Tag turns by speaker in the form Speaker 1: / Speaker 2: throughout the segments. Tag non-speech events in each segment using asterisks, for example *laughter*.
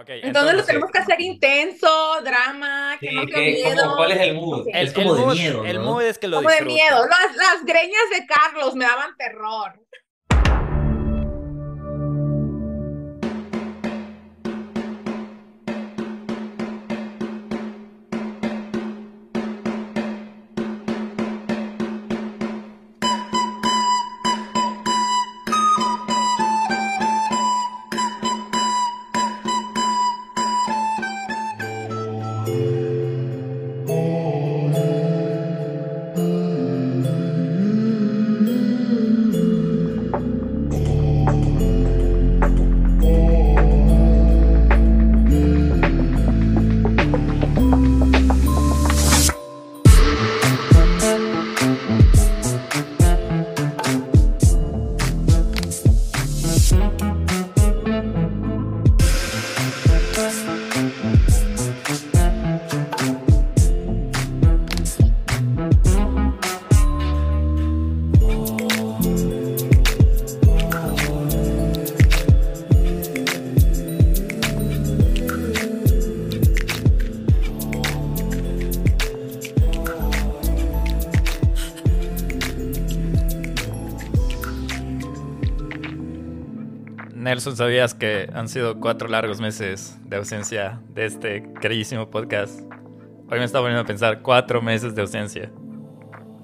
Speaker 1: Okay, entonces, entonces, lo tenemos que hacer intenso, drama, que sí, no que, miedo.
Speaker 2: ¿Cuál es el mood?
Speaker 1: Okay.
Speaker 2: El, es como
Speaker 1: el
Speaker 2: de
Speaker 1: mood,
Speaker 2: miedo, ¿no?
Speaker 3: El mood es que lo
Speaker 1: Como
Speaker 3: disfruto.
Speaker 1: de miedo. Las, las greñas de Carlos me daban terror.
Speaker 3: Nelson, ¿sabías que han sido cuatro largos meses de ausencia de este queridísimo podcast? Hoy me está poniendo a pensar cuatro meses de ausencia.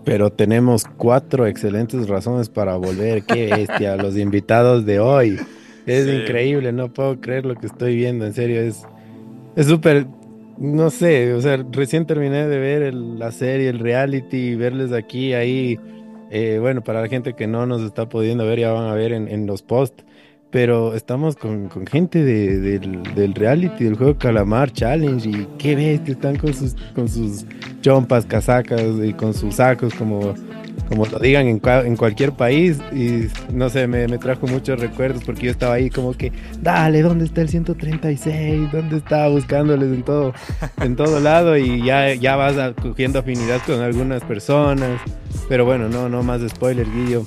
Speaker 4: Pero tenemos cuatro excelentes razones para volver. Qué *laughs* bestia, los invitados de hoy. Es
Speaker 3: Sí.
Speaker 4: increíble, no puedo creer lo que estoy viendo, en serio, es es súper, no sé, o sea, recién terminé de ver el- la serie, el reality, y verles aquí, ahí, eh, bueno, para la gente que no nos está pudiendo ver, ya van a ver en, en los posts, pero estamos con, con gente de- del, del reality, del juego Calamar Challenge, y qué bestia, están con sus, con sus chompas, casacas y con sus sacos, como, como lo digan en, en cualquier país. Y no sé, me, me trajo muchos recuerdos porque yo estaba ahí como que, dale, ¿dónde está el 136? ¿Dónde está? Buscándoles en todo, en todo lado y ya, ya vas cogiendo afinidad con algunas personas. Pero bueno, no, no más spoiler, Guillo.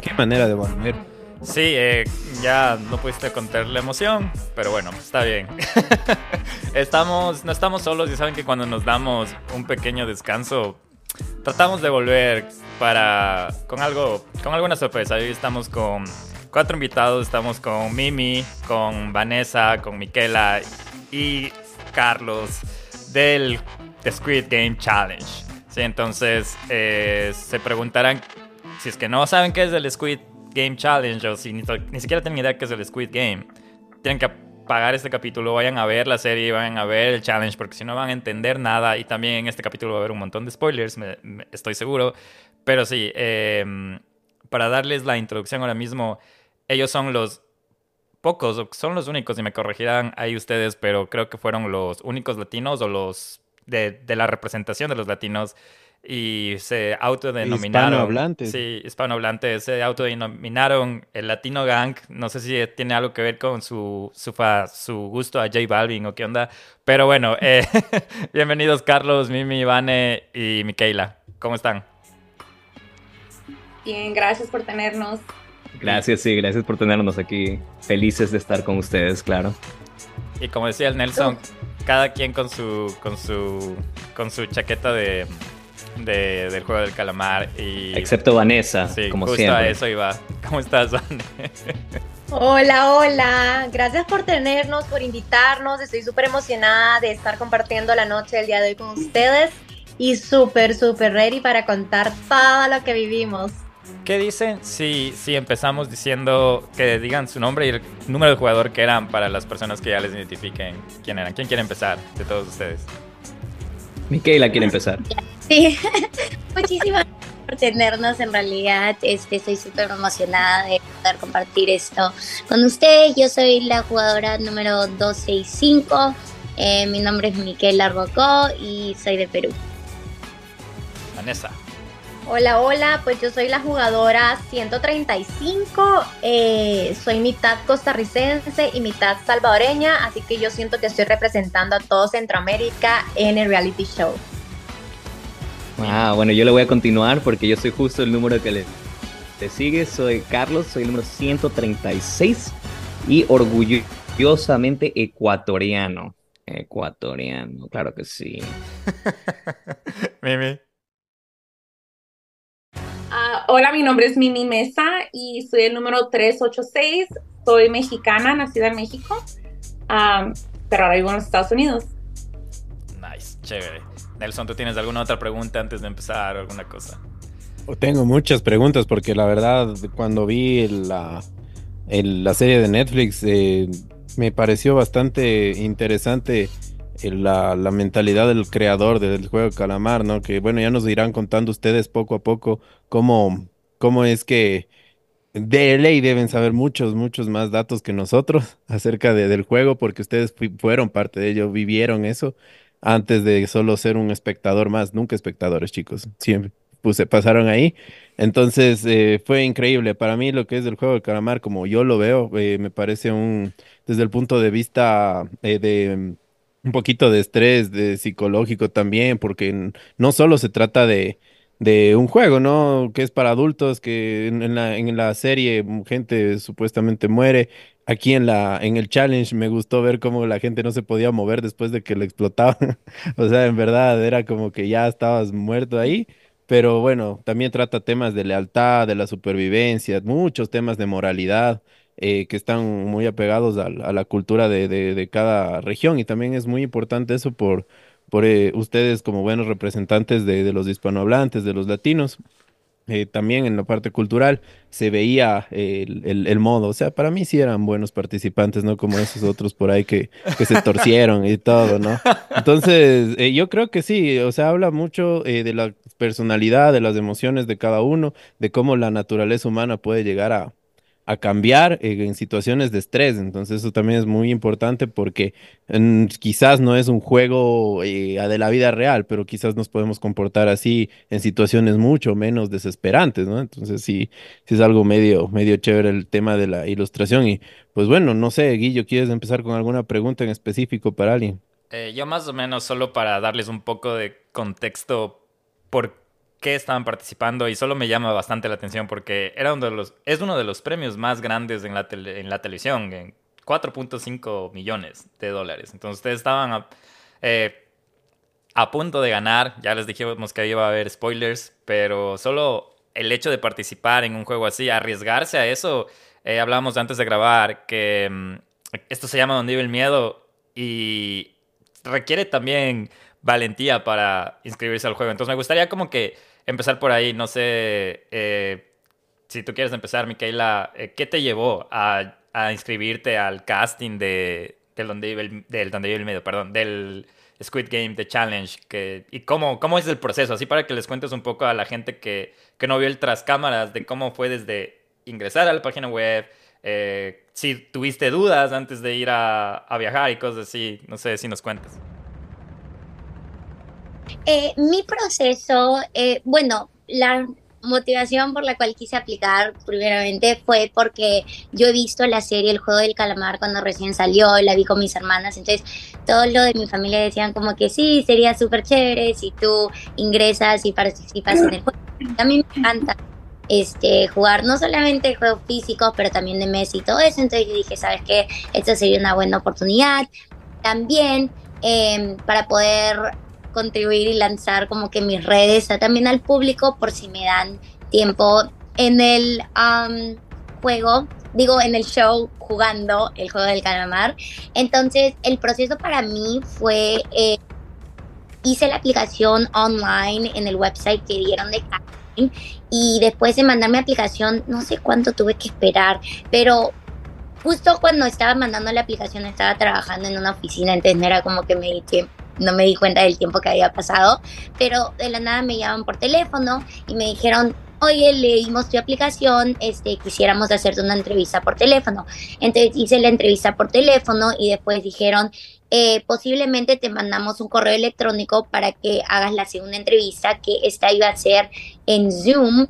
Speaker 4: Qué manera de volver.
Speaker 3: Sí, eh, ya no pudiste contar la emoción, pero bueno, está bien. *laughs* estamos, no estamos solos y saben que cuando nos damos un pequeño descanso, tratamos de volver para con algo, con alguna sorpresa. Hoy estamos con cuatro invitados, estamos con Mimi, con Vanessa, con Miquela y Carlos del The Squid Game Challenge. Sí, entonces eh, se preguntarán si es que no saben qué es el Squid Game Challenge o si ni, ni siquiera tienen idea qué es el Squid Game, tienen que pagar este capítulo, vayan a ver la serie, vayan a ver el challenge, porque si no van a entender nada. Y también en este capítulo va a haber un montón de spoilers, estoy seguro. Pero sí, eh, para darles la introducción ahora mismo, ellos son los pocos, son los únicos, y me corregirán ahí ustedes, pero creo que fueron los únicos latinos o los de, de la representación de los latinos y se autodenominaron.
Speaker 4: Hispanohablantes.
Speaker 3: Sí, hispanohablantes. Se autodenominaron el Latino Gang. No sé si tiene algo que ver con su, su, fa- su gusto a J Balvin o qué onda. Pero bueno, *laughs* eh, bienvenidos Carlos, Mimi, Vane y Miquela. ¿Cómo están?
Speaker 1: Bien, gracias por tenernos.
Speaker 2: Gracias, sí, gracias por tenernos aquí. Felices de estar con ustedes, claro.
Speaker 3: Y como decía el Nelson, cada quien con su, con su, con su chaqueta de, de- del juego del calamar. Y,
Speaker 2: Excepto Vanessa,
Speaker 3: sí,
Speaker 2: como
Speaker 3: justo
Speaker 2: siempre.
Speaker 3: a eso iba. *laughs* ¿Cómo estás, Vane?
Speaker 5: Hola, hola. Gracias por tenernos, por invitarnos. Estoy súper emocionada de estar compartiendo la noche del día de hoy con ustedes y súper, súper ready para contar todo lo que vivimos.
Speaker 3: ¿Qué dicen si, si empezamos diciendo que digan su nombre y el número de jugador que eran para las personas que ya les identifiquen quién eran? ¿Quién quiere empezar de todos ustedes?
Speaker 2: Miquela quiere empezar.
Speaker 5: Sí, *laughs* muchísimas
Speaker 6: por tenernos en realidad. Este, estoy súper emocionada de poder compartir esto con ustedes. Yo soy la jugadora número 265. Eh, mi nombre es Miquela Rocó y soy de Perú.
Speaker 3: Vanessa.
Speaker 5: Hola, hola, pues yo soy la jugadora 135, eh, soy mitad costarricense y mitad salvadoreña, así que yo siento que estoy representando a todo Centroamérica en el reality show.
Speaker 2: Ah, bueno, yo le voy a continuar porque yo soy justo el número que le, te sigue. Soy Carlos, soy el número 136 y orgullosamente ecuatoriano. Ecuatoriano, claro que sí. *laughs*
Speaker 3: Mimi.
Speaker 1: Hola, mi nombre es Mimi Mesa y soy el número 386. Soy mexicana, nacida en México, pero ahora vivo en los Estados Unidos.
Speaker 3: Nice, chévere. Nelson, ¿tú tienes alguna otra pregunta antes de empezar o alguna cosa?
Speaker 4: Tengo muchas preguntas porque la verdad cuando vi la, el- la serie de Netflix eh, me pareció bastante interesante la, la mentalidad del creador del juego de calamar, ¿no? Que bueno, ya nos irán contando ustedes poco a poco cómo, cómo es que de ley deben saber muchos, muchos más datos que nosotros *laughs* acerca de- del juego porque ustedes fueron parte de ello, vivieron eso antes de solo ser un espectador más, nunca espectadores, chicos, siempre puse, pasaron ahí. Entonces eh, fue increíble. Para mí lo que es el juego del calamar, como yo lo veo, eh, me parece un, desde el punto de vista eh, de un poquito de estrés, de psicológico también, porque no solo se trata de, de un juego, ¿no? Que es para adultos, que en, la, en la serie gente supuestamente muere. Aquí en la, en el challenge me gustó ver cómo la gente no se podía mover después de que le explotaban. *laughs* O sea, en verdad era como que ya estabas muerto ahí. Pero bueno, también trata temas de lealtad, de la supervivencia, muchos temas de moralidad eh, que están muy apegados a, la cultura de, cada región. Y también es muy importante eso por, eh, ustedes como buenos representantes de, los hispanohablantes, de los latinos eh, también en la parte cultural se veía el, modo. O sea, para mí sí eran buenos participantes, no como esos otros por ahí que, que se torcieron y todo, ¿no? Entonces, yo creo que sí, o sea, habla mucho de la personalidad, de las emociones de cada uno, de cómo la naturaleza humana puede llegar a, a cambiar eh, en situaciones de estrés. Entonces, eso también es muy importante porque quizás no es un juego eh, de la vida real, pero quizás nos podemos comportar así en situaciones mucho menos desesperantes, ¿no? Entonces, sí, sí es algo medio, medio chévere el tema de la ilustración. Y pues bueno, no sé, Guillo, ¿quieres empezar con alguna pregunta en específico para alguien?
Speaker 3: Eh, yo más o menos solo para darles un poco de contexto por qué estaban participando y solo me llama bastante la atención porque era uno de los, es uno de los premios más grandes en la, en la televisión, en 4.5 millones de dólares. Entonces ustedes estaban a, eh, a punto de ganar, ya les dijimos que iba a haber spoilers, pero solo el hecho de participar en un juego así, arriesgarse a eso, eh, hablábamos antes de grabar que mm, esto se llama Donde vive el miedo y requiere también valentía para inscribirse al juego. Entonces me gustaría como que empezar por ahí, no sé, eh, si tú quieres empezar, Micaela, eh, ¿qué te llevó a, a inscribirte al casting de, del Donde vive el, del Donde vive miedo, perdón, del Squid Game, The Challenge, que, y cómo, cómo es el proceso, así para que les cuentes un poco a la gente que, que no vio el tras cámaras de cómo fue desde ingresar a la página web, eh, si tuviste dudas antes de ir a, a viajar y cosas así, no sé si nos cuentas.
Speaker 6: Eh, mi proceso, eh, bueno, la motivación por la cual quise aplicar primeramente fue porque yo he visto la serie El Juego del Calamar cuando recién salió, la vi con mis hermanas, entonces todo lo de mi familia decían como que sí, sería súper chévere si tú ingresas y participas en el juego. A mí me encanta este, jugar no solamente juegos físicos, pero también de mesa y todo eso, entonces yo dije, ¿sabes qué? Esta sería una buena oportunidad. También eh, para poder contribuir y lanzar como que mis redes también al público por si me dan tiempo en el am, juego, digo en el show jugando el juego del calamar. Entonces el proceso para mí fue, eh, hice la aplicación online en el website que dieron de casting y después de mandar mi aplicación, no sé cuánto tuve que esperar, pero justo cuando estaba mandando la aplicación estaba trabajando en una oficina, entonces era como que me di no me di cuenta del tiempo que había pasado, pero de la nada me llaman por teléfono y me dijeron, oye, leímos tu aplicación, este, quisiéramos hacerte una entrevista por teléfono. Entonces hice la entrevista por teléfono y después dijeron, eh, posiblemente te mandamos un correo electrónico para que hagas la segunda entrevista, que esta iba a ser en Zoom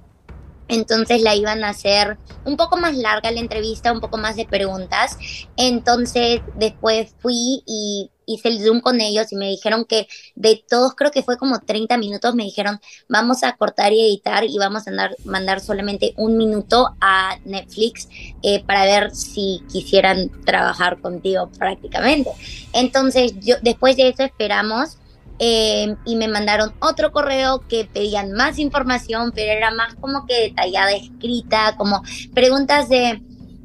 Speaker 6: entonces la iban a hacer un poco más larga la entrevista, un poco más de preguntas. Entonces después fui y hice el Zoom con ellos y me dijeron que de todos, creo que fue como 30 minutos, me dijeron, vamos a cortar y editar y vamos a mandar solamente un minuto a Netflix eh, para ver si quisieran trabajar contigo prácticamente. Entonces yo después de eso esperamos Em, y me mandaron otro correo que pedían más información, pero era más como que detallada, escrita, como preguntas de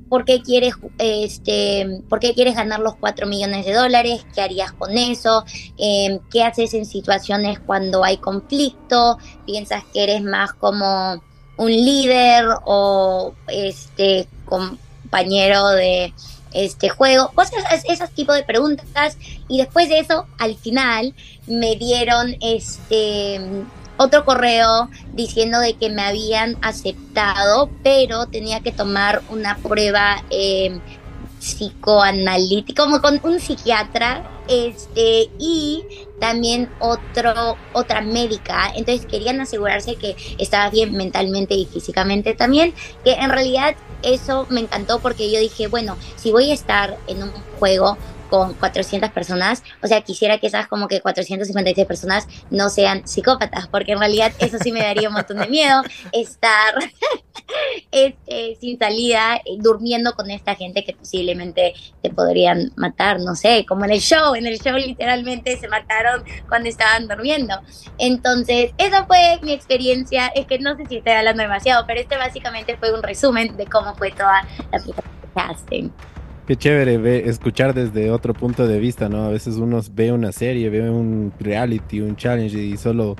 Speaker 6: por qué quieres, este, por qué quieres ganar los 4 millones de dólares, qué harías con eso, em, qué haces en situaciones cuando hay conflicto, piensas que eres más como un líder o este compañero de este juego, cosas, esos tipos de preguntas. Y después de eso, al final, me dieron este otro correo diciendo de que me habían aceptado, pero tenía que tomar una prueba eh, psicoanalítica, como con un psiquiatra, este, y también otro, otra médica. Entonces querían asegurarse que estaba bien mentalmente y físicamente también, que en realidad eso me encantó porque yo dije, bueno, si voy a estar en un juego con 400 personas, o sea, quisiera que esas como que 456 personas no sean psicópatas, porque en realidad eso sí me daría un montón de miedo, estar *laughs* este, sin salida, durmiendo con esta gente que posiblemente te podrían matar, no sé, como en el show, en el show literalmente se mataron cuando estaban durmiendo. Entonces, esa fue mi experiencia, es que no sé si estoy hablando demasiado, pero este básicamente fue un resumen de cómo fue toda la casting.
Speaker 4: Qué chévere escuchar desde otro punto de vista, ¿no? A veces uno ve una serie, ve un reality, un challenge y solo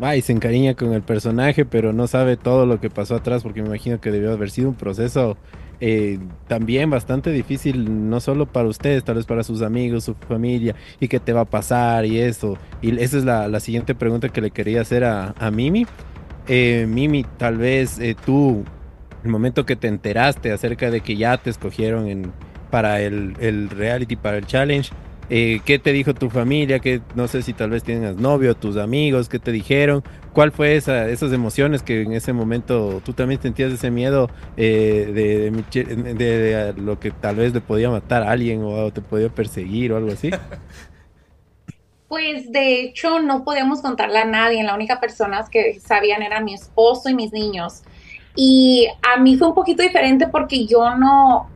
Speaker 4: va y se encariña con el personaje, pero no sabe todo lo que pasó atrás, porque me imagino que debió haber sido un proceso eh, también bastante difícil, no solo para ustedes, tal vez para sus amigos, su familia, y qué te va a pasar y eso. Y esa es la, siguiente pregunta que le quería hacer a, Mimi. Eh, Mimi, tal vez eh, tú, el momento que te enteraste acerca de que ya te escogieron en para el, reality, para el challenge. Eh, ¿Qué te dijo tu familia? que no sé si tal vez tienes novio, tus amigos, ¿qué te dijeron? ¿Cuál fue esa, esas emociones que en ese momento tú también sentías ese miedo eh, de, lo que tal vez le podía matar a alguien o te podía perseguir o algo así? *laughs*
Speaker 1: Pues de hecho no podíamos contarle a nadie, la única personas que sabían eran mi esposo y mis niños. Y a mí fue un poquito diferente porque yo no,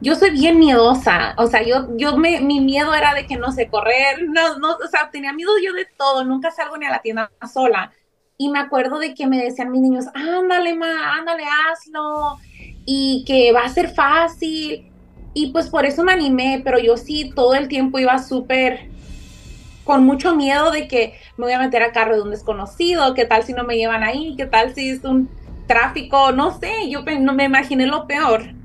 Speaker 1: yo soy bien miedosa, o sea, yo, yo me, mi miedo era de que no sé correr, no, no, o sea, tenía miedo yo de todo, nunca salgo ni a la tienda sola. Y me acuerdo de que me decían mis niños, ándale, ma, ándale, hazlo, y que va a ser fácil. Y pues por eso me animé, pero yo sí todo el tiempo iba súper con mucho miedo de que me voy a meter a carro de un desconocido, qué tal si no me llevan ahí, qué tal si es un tráfico, no sé, yo me imaginé lo peor.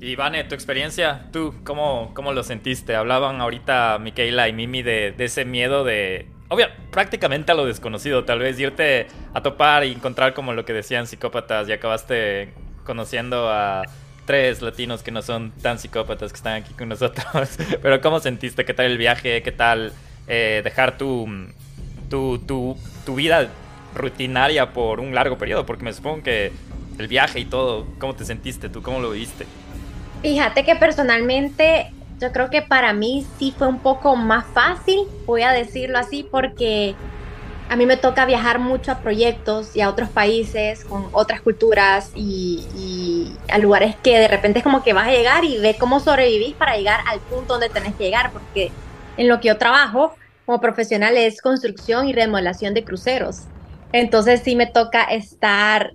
Speaker 3: Y Vane, tu experiencia, tú, ¿cómo, cómo lo sentiste? Hablaban ahorita Miquela y Mimi de, ese miedo de, obvio, prácticamente a lo desconocido, tal vez irte a topar y encontrar como lo que decían psicópatas y acabaste conociendo a tres latinos que no son tan psicópatas que están aquí con nosotros. *laughs* Pero ¿cómo sentiste? ¿Qué tal el viaje? ¿Qué tal eh, dejar tu, tu, tu, tu vida rutinaria por un largo periodo? Porque me supongo que el viaje y todo, ¿cómo te sentiste tú? ¿Cómo lo viste?
Speaker 5: Fíjate que personalmente yo creo que para mí sí fue un poco más fácil, voy a decirlo así, porque a mí me toca viajar mucho a proyectos y a otros países con otras culturas y, a lugares que de repente es como que vas a llegar y ves cómo sobrevivís para llegar al punto donde tenés que llegar, porque en lo que yo trabajo como profesional es construcción y remodelación de cruceros. Entonces sí me toca estar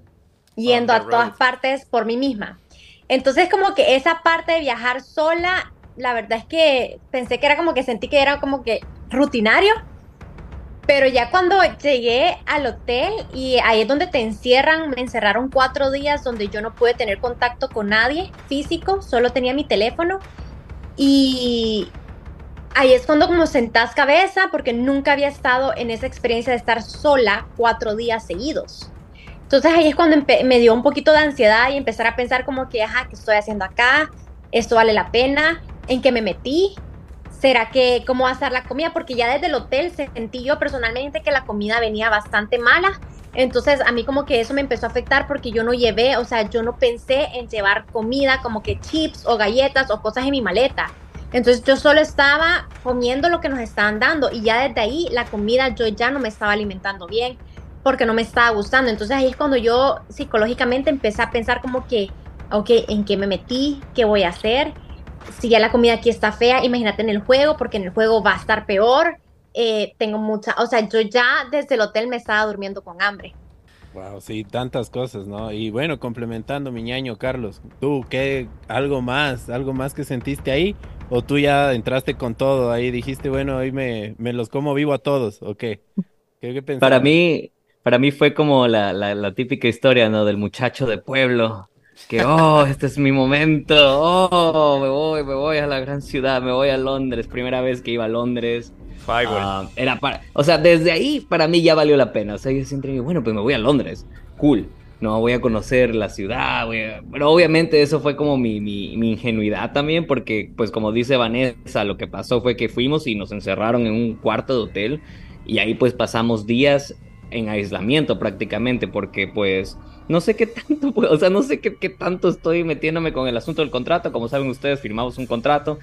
Speaker 5: yendo a todas partes por mí misma. Entonces como que esa parte de viajar sola, la verdad es que pensé que era como que sentí que era como que rutinario, pero ya cuando llegué al hotel y ahí es donde te encierran, me encerraron cuatro días donde yo no pude tener contacto con nadie físico, solo tenía mi teléfono y ahí es cuando como sentás cabeza porque nunca había estado en esa experiencia de estar sola cuatro días seguidos. Entonces ahí es cuando me dio un poquito de ansiedad y empezar a pensar como que, ajá, ¿qué estoy haciendo acá? ¿Esto vale la pena? ¿En qué me metí? ¿Será que cómo va a estar la comida? Porque ya desde el hotel sentí yo personalmente que la comida venía bastante mala. Entonces a mí como que eso me empezó a afectar porque yo no llevé, o sea, yo no pensé en llevar comida como que chips o galletas o cosas en mi maleta. Entonces yo solo estaba comiendo lo que nos estaban dando y ya desde ahí la comida yo ya no me estaba alimentando bien porque no me estaba gustando. Entonces ahí es cuando yo psicológicamente empecé a pensar como que, ok, ¿en qué me metí? ¿Qué voy a hacer? Si ya la comida aquí está fea, imagínate en el juego, porque en el juego va a estar peor. Eh, tengo mucha, o sea, yo ya desde el hotel me estaba durmiendo con hambre.
Speaker 4: Wow, sí, tantas cosas, ¿no? Y bueno, complementando mi ñaño Carlos, ¿tú qué, algo más, algo más que sentiste ahí? ¿O tú ya entraste con todo ahí? Dijiste, bueno, hoy me, me los como vivo a todos, ¿o qué?
Speaker 2: ¿Qué, Para mí, para mí fue como la, la, la, típica historia, ¿no? Del muchacho de pueblo, que, oh, este es mi momento, oh, me voy, me voy a la gran ciudad, me voy a Londres, primera vez que iba a Londres. Uh, era para, o sea, desde ahí para mí ya valió la pena, o sea, yo siempre digo, bueno, pues me voy a Londres, cool no voy a conocer la ciudad, pero obviamente eso fue como mi, mi, mi, ingenuidad también, porque pues como dice Vanessa, lo que pasó fue que fuimos y nos encerraron en un cuarto de hotel y ahí pues pasamos días en aislamiento prácticamente, porque pues no sé qué tanto, *laughs* o sea, no sé qué, qué tanto estoy metiéndome con el asunto del contrato, como saben ustedes, firmamos un contrato,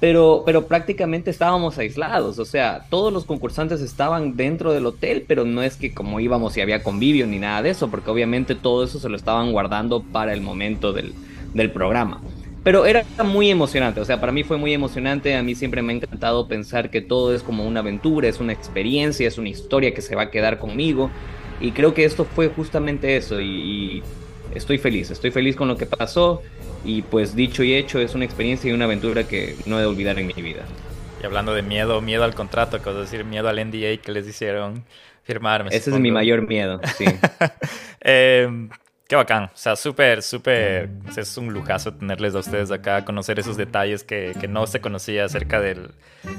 Speaker 2: pero, pero prácticamente estábamos aislados, o sea, todos los concursantes estaban dentro del hotel, pero no es que como íbamos y había convivio ni nada de eso, porque obviamente todo eso se lo estaban guardando para el momento del, del programa. Pero era muy emocionante, o sea, para mí fue muy emocionante, a mí siempre me ha encantado pensar que todo es como una aventura, es una experiencia, es una historia que se va a quedar conmigo, y creo que esto fue justamente eso, y, y estoy feliz, estoy feliz con lo que pasó, y pues dicho y hecho, es una experiencia y una aventura que no he de olvidar en mi vida.
Speaker 3: Y hablando de miedo, miedo al contrato, es decir, miedo al NDA que les hicieron firmar.
Speaker 2: Ese es mi mayor miedo, sí. *laughs*
Speaker 3: eh, Qué bacán, o sea, súper, súper, es un lujazo tenerles a ustedes acá, conocer esos detalles que, que no se conocía acerca del,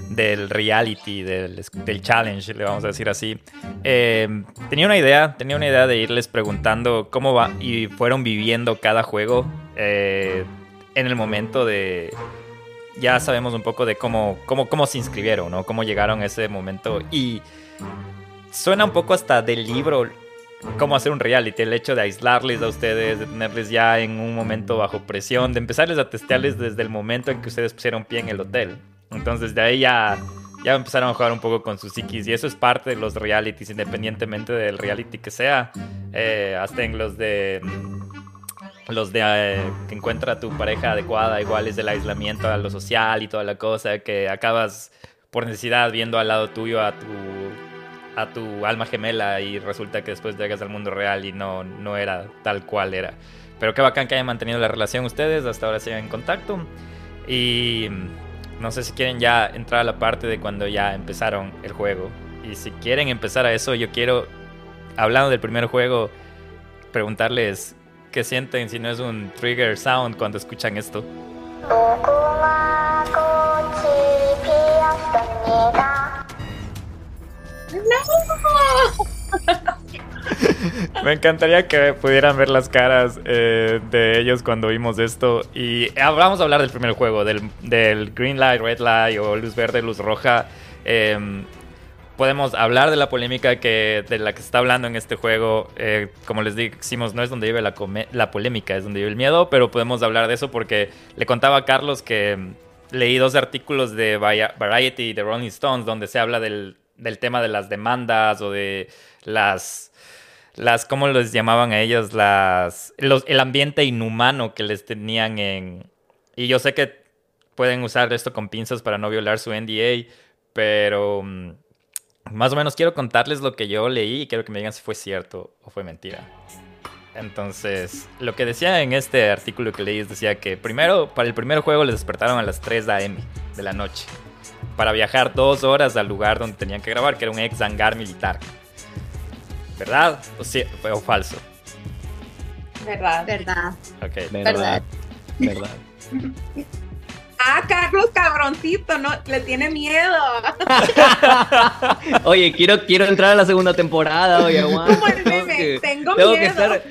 Speaker 3: del reality, del, del, challenge, le vamos a decir así. Eh, tenía una idea, tenía una idea de irles preguntando cómo va y fueron viviendo cada juego eh, en el momento de... Ya sabemos un poco de cómo, cómo, cómo se inscribieron, ¿no? Cómo llegaron a ese momento y suena un poco hasta del libro cómo hacer un reality, el hecho de aislarles a ustedes, de tenerles ya en un momento bajo presión, de empezarles a testearles desde el momento en que ustedes pusieron pie en el hotel. Entonces de ahí ya, ya empezaron a jugar un poco con sus psiquis y eso es parte de los realities, independientemente del reality que sea, eh, hasta en los de... Los de eh, que encuentra tu pareja adecuada, igual es del aislamiento a lo social y toda la cosa, que acabas por necesidad viendo al lado tuyo a tu a tu alma gemela y resulta que después llegas al mundo real y no, no era tal cual era. Pero qué bacán que hayan mantenido la relación ustedes, hasta ahora siguen en contacto. Y no sé si quieren ya entrar a la parte de cuando ya empezaron el juego. Y si quieren empezar a eso, yo quiero, hablando del primer juego, preguntarles qué sienten si no es un trigger sound cuando escuchan esto. *laughs* Me encantaría que pudieran ver las caras eh, de ellos cuando vimos esto. Y vamos a hablar del primer juego, del, green light, red light o luz verde, luz roja. Em, podemos hablar de la polémica que, de la que se está hablando en este juego. Eh, como les decimos, no es donde vive la, la polémica, es donde vive el miedo, pero podemos hablar de eso porque le contaba a Carlos que em, leí dos artículos de Variety y de Rolling Stones donde se habla del del tema de las demandas o de las, las ¿cómo les llamaban a ellos? Las, el ambiente inhumano que les tenían en... Y yo sé que pueden usar esto con pinzas para no violar su NDA, pero mm, más o menos quiero contarles lo que yo leí y quiero que me digan si fue cierto o fue mentira. Entonces, lo que decía en este artículo que leí decía que primero, para el primer juego les despertaron a las 3 a.m. de la noche para viajar dos horas al lugar donde tenían que grabar, que era un ex hangar militar. ¿Verdad? ¿O, o falso?
Speaker 1: Verdad.
Speaker 5: Verdad.
Speaker 1: Ok.
Speaker 2: Verdad. Verdad. *laughs*
Speaker 1: Ah, Carlos cabroncito, no, le tiene miedo. *laughs*
Speaker 2: oye, quiero, quiero entrar a la segunda temporada, oye. *laughs*
Speaker 1: Como el meme,
Speaker 2: que-
Speaker 1: tengo
Speaker 2: tengo
Speaker 1: miedo.
Speaker 2: que estar,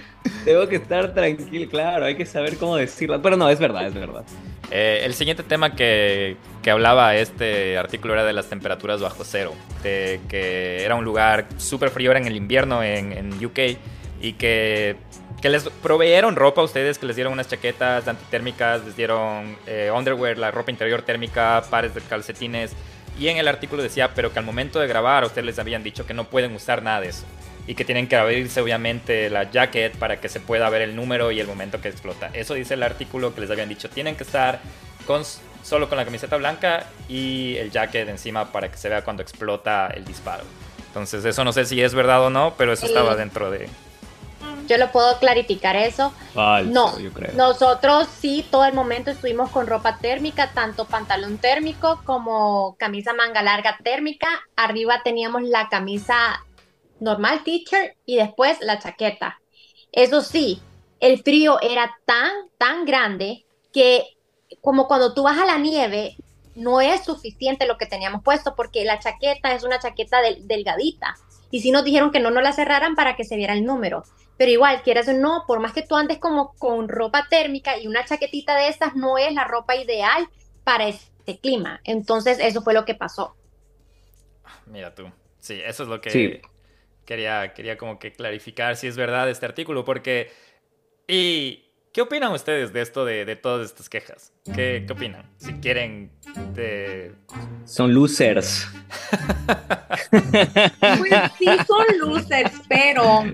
Speaker 2: tengo que estar tranquilo, claro, hay que saber cómo decirlo. Pero no, es verdad, es verdad.
Speaker 3: Eh, el siguiente tema que, que hablaba este artículo era de las temperaturas bajo cero, de que era un lugar súper frío, era en el invierno en, en UK, y que, que les proveyeron ropa a ustedes, que les dieron unas chaquetas antitérmicas, les dieron eh, underwear, la ropa interior térmica, pares de calcetines, y en el artículo decía, pero que al momento de grabar ustedes les habían dicho que no pueden usar nada de eso. Y que tienen que abrirse obviamente la jacket para que se pueda ver el número y el momento que explota. Eso dice el artículo que les habían dicho. Tienen que estar con, solo con la camiseta blanca y el jacket encima para que se vea cuando explota el disparo. Entonces eso no sé si es verdad o no, pero eso estaba dentro de...
Speaker 5: Yo lo puedo clarificar eso.
Speaker 2: Falso,
Speaker 5: No,
Speaker 2: yo creo.
Speaker 5: nosotros sí, todo el momento estuvimos con ropa térmica, tanto pantalón térmico como camisa manga larga térmica. Arriba teníamos la camisa normal teacher y después la chaqueta. Eso sí, el frío era tan, tan grande que como cuando tú vas a la nieve, no es suficiente lo que teníamos puesto porque la chaqueta es una chaqueta del- delgadita. Y sí nos dijeron que no nos la cerraran para que se viera el número. Pero igual, quieras o no, por más que tú andes como con ropa térmica y una chaquetita de estas, no es la ropa ideal para este clima. Entonces, eso fue lo que pasó.
Speaker 3: Mira tú. Sí, eso es lo que
Speaker 2: Sí.
Speaker 3: Quería, quería como que clarificar si es verdad este artículo, porque... ¿Y qué opinan ustedes de esto, de, de todas estas quejas? ¿Qué, qué opinan? Si quieren... De...
Speaker 2: Son losers.
Speaker 1: Pues sí, son losers, pero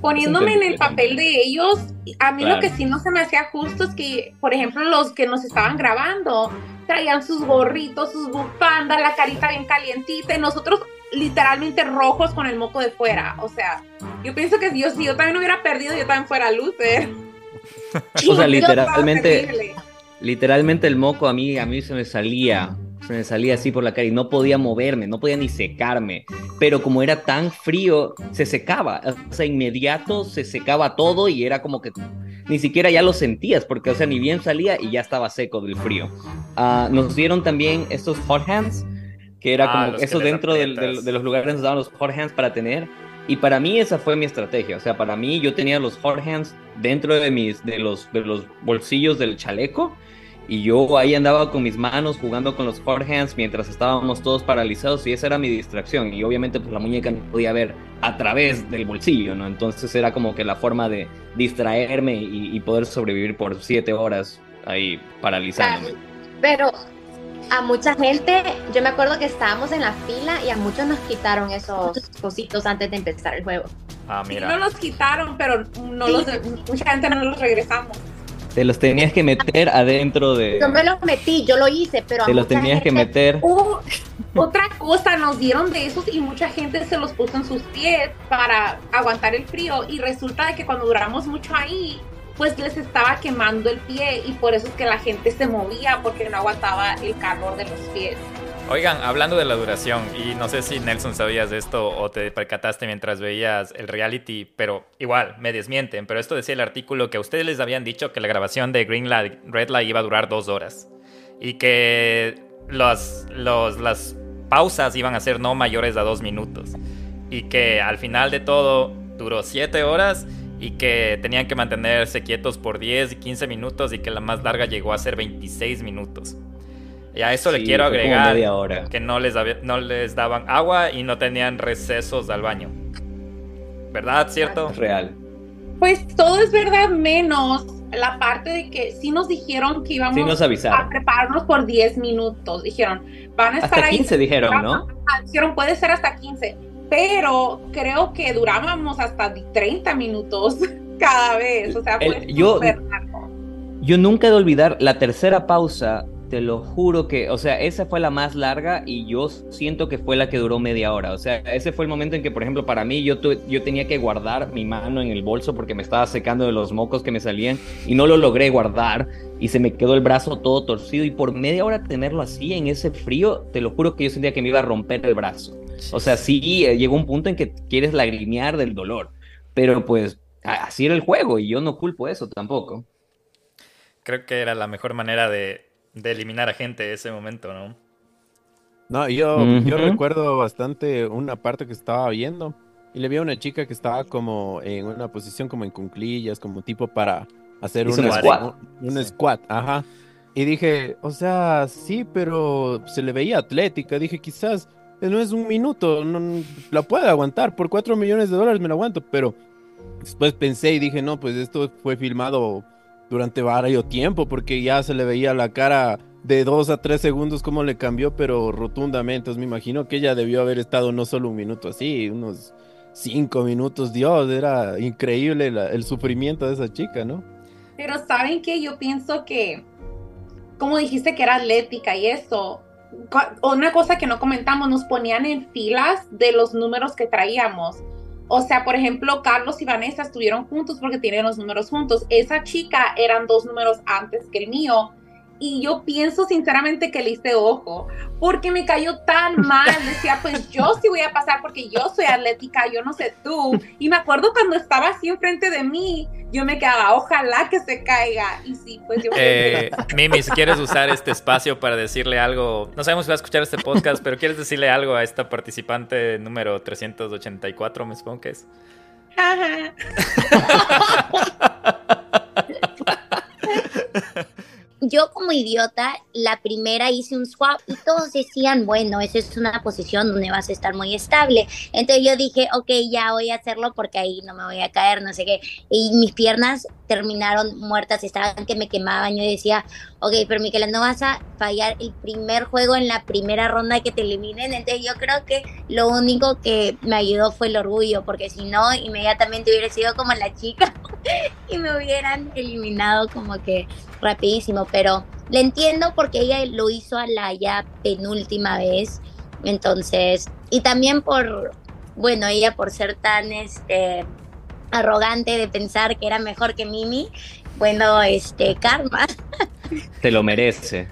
Speaker 1: poniéndome en el papel de ellos, a mí lo que sí no se me hacía justo es que, por ejemplo, los que nos estaban grabando traían sus gorritos, sus bufandas, la carita bien calientita y nosotros literalmente rojos con el moco de fuera. O sea, yo pienso que yo, si yo también hubiera perdido, yo también fuera loser. *laughs*
Speaker 2: O sea, *laughs* literalmente, literalmente el moco a mí, a mí se me salía, se me salía así por la cara y no podía moverme, no podía ni secarme. Pero como era tan frío, se secaba. O sea, inmediato se secaba todo y era como que ni siquiera ya lo sentías, porque, o sea, ni bien salía y ya estaba seco del frío. Ah, nos dieron también estos hot hands, que era
Speaker 3: Ah,
Speaker 2: como eso dentro del- de los lugares nos daban los hot hands para tener. Y para mí esa fue mi estrategia. O sea, para mí yo tenía los hot hands dentro de mis de los de los bolsillos del chaleco y yo ahí andaba con mis manos jugando con los hot hands mientras estábamos todos paralizados y esa era mi distracción y obviamente pues la muñeca no podía ver a través del bolsillo, ¿no? Entonces era como que la forma de distraerme y, y poder sobrevivir por siete horas ahí paralizándome.
Speaker 5: Pero a mucha gente, yo me acuerdo que estábamos en la fila y a muchos nos quitaron esos cositos antes de empezar el juego.
Speaker 3: Ah,
Speaker 1: Sí,
Speaker 3: mira.
Speaker 1: no los quitaron, pero no los, mucha gente no los regresamos.
Speaker 2: Te los tenías que meter adentro de...
Speaker 5: Yo me los metí, yo lo hice, pero a
Speaker 2: Te los
Speaker 5: mucha
Speaker 2: tenías que meter...
Speaker 1: Hubo *laughs* otra cosa, nos dieron de esos y mucha gente se los puso en sus pies para aguantar el frío y resulta de que cuando duramos mucho ahí, pues les estaba quemando el pie y por eso es que la gente se movía porque no aguantaba el calor de los pies.
Speaker 3: Oigan, hablando de la duración, y no sé si Nelson sabías de esto o te percataste mientras veías el reality, pero igual, me desmienten, pero esto decía el artículo que a ustedes les habían dicho que la grabación de Green Light, Red Light iba a durar dos horas y que los, las pausas iban a ser no mayores a dos minutos y que al final de todo duró siete horas y que tenían que mantenerse quietos por 10 y 15 minutos y que la más larga llegó a ser 26 minutos. Y a eso le quiero agregar
Speaker 2: hora.
Speaker 3: que no les, no les daban agua y no tenían recesos al baño. ¿Verdad? ¿Cierto?
Speaker 2: Real.
Speaker 1: Pues todo es verdad menos la parte de que sí nos dijeron que íbamos
Speaker 2: Sí nos
Speaker 1: a prepararnos por 10 minutos. Dijeron, van a estar
Speaker 2: Hasta
Speaker 1: ahí
Speaker 2: 15 dijeron, ¿no?
Speaker 1: Ah, Dijeron, puede ser hasta 15, pero creo que durábamos hasta 30 minutos *laughs* cada vez. O sea, fue
Speaker 2: El- yo-
Speaker 1: largo.
Speaker 2: Yo nunca he de olvidar la tercera pausa, te lo juro que, o sea, esa fue la más larga y yo siento que fue la que duró media hora. O sea, ese fue el momento en que, por ejemplo, para mí yo, tu- yo tenía que guardar mi mano en el bolso porque me estaba secando de los mocos que me salían y no lo logré guardar y se me quedó el brazo todo torcido y por media hora tenerlo así en ese frío, te lo juro que yo sentía que me iba a romper el brazo. O sea, sí, eh, llegó un punto en que quieres lagrimear del dolor, pero pues así era el juego y yo no culpo eso tampoco.
Speaker 3: Creo que era la mejor manera de, de eliminar a gente ese momento, ¿no?
Speaker 4: No, yo, yo recuerdo bastante una parte que estaba viendo y le vi a una chica que estaba como en una posición como en cunclillas, como tipo para hacer
Speaker 2: un squat.
Speaker 4: Un, squat, ajá. Y dije, o sea, sí, pero se le veía atlética. Dije, quizás no es un minuto, no, la puede aguantar. Por cuatro millones de dólares me la aguanto, pero después pensé y dije, no, pues esto fue filmado durante varios tiempo, porque ya se le veía la cara de dos a tres segundos cómo le cambió, pero rotundamente. Entonces me imagino que ella debió haber estado no solo un minuto así, unos cinco minutos. Dios, era increíble el sufrimiento de esa chica, ¿no?
Speaker 1: Pero saben que yo pienso que, como dijiste que era atlética y eso, una cosa que no comentamos, nos ponían en filas de los números que traíamos. O sea, por ejemplo, Carlos y Vanessa estuvieron juntos porque tienen los números juntos. Esa chica eran dos números antes que el mío y yo pienso sinceramente que le hice ojo, porque me cayó tan *laughs* mal. Decía, pues yo sí voy a pasar porque yo soy atlética, yo no sé tú. Y me acuerdo cuando estaba así enfrente de mí, yo me quedaba, ojalá que se caiga. Y sí, pues yo.
Speaker 3: Eh, Mimi, si quieres usar este espacio para decirle algo, no sabemos si va a escuchar este podcast, pero quieres decirle algo a esta participante número 384, me supongo que es. *laughs* *laughs*
Speaker 6: yo como idiota, la primera hice un swap y todos decían, bueno, esa es una posición donde vas a estar muy estable. Entonces yo dije, ok, ya voy a hacerlo porque ahí no me voy a caer, no sé qué. Y mis piernas terminaron muertas, estaban que me quemaban. Yo decía, ok, pero Miquela, no vas a fallar el primer juego en la primera ronda que te eliminen. Entonces yo creo que lo único que me ayudó fue el orgullo, porque si no, inmediatamente hubiera sido como la chica *laughs* y me hubieran eliminado como que rapidísimo. Pero le entiendo porque ella lo hizo a la ya penúltima vez. Entonces, y también por, bueno, ella por ser tan, este, arrogante de pensar que era mejor que Mimi, bueno, este, karma. *laughs*
Speaker 2: Te lo merece.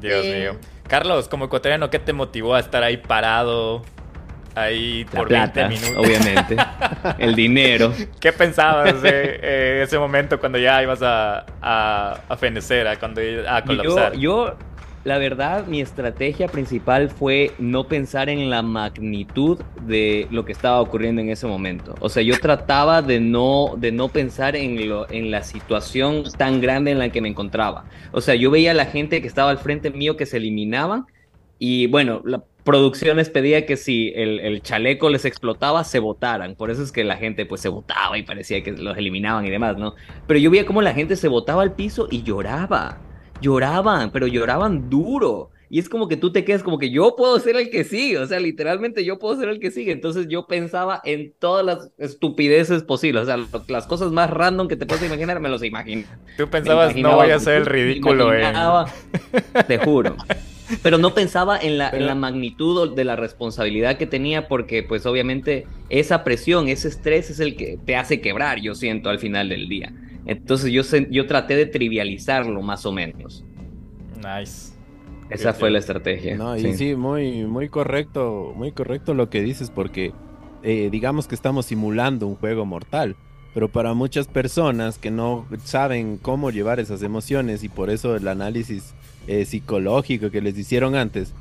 Speaker 3: Dios mío. Carlos, como ecuatoriano, ¿qué te motivó a estar ahí parado? Ahí por 20 minutos.
Speaker 2: Obviamente. *laughs* El dinero.
Speaker 3: ¿Qué pensabas de eh, ese momento cuando ya ibas a, a, fenecer, a, cuando, a colapsar?
Speaker 2: yo la verdad, mi estrategia principal fue no pensar en la magnitud de lo que estaba ocurriendo en ese momento. O sea, yo trataba de no, de no pensar en, lo, en la situación tan grande en la que me encontraba. O sea, yo veía a la gente que estaba al frente mío que se eliminaban y bueno, la producción les pedía que si el, el, chaleco les explotaba, se botaran. Por eso es que la gente pues se botaba y parecía que los eliminaban y demás, ¿no? Pero yo veía cómo la gente se botaba al piso y lloraba lloraban, pero lloraban duro. Y es como que tú te quedas como que yo puedo ser el que sigue, o sea, literalmente yo puedo ser el que sigue. Entonces yo pensaba en todas las estupideces posibles, o sea, las cosas más random que te puedes imaginar, me los imagino.
Speaker 3: Tú pensabas, no voy a ser el ridículo, eh.
Speaker 2: Te juro. Pero no pensaba en la, en la magnitud de la responsabilidad que tenía, porque pues obviamente esa presión, ese estrés es el que te hace quebrar, yo siento, al final del día. Entonces yo, yo traté de trivializarlo más o menos.
Speaker 3: Nice.
Speaker 2: Esa fue la estrategia.
Speaker 4: No, y sí. muy, muy correcto, muy correcto lo que dices, porque eh, digamos que estamos simulando un juego mortal, pero para muchas personas que no saben cómo llevar esas emociones y por eso el análisis eh, psicológico que les hicieron antes,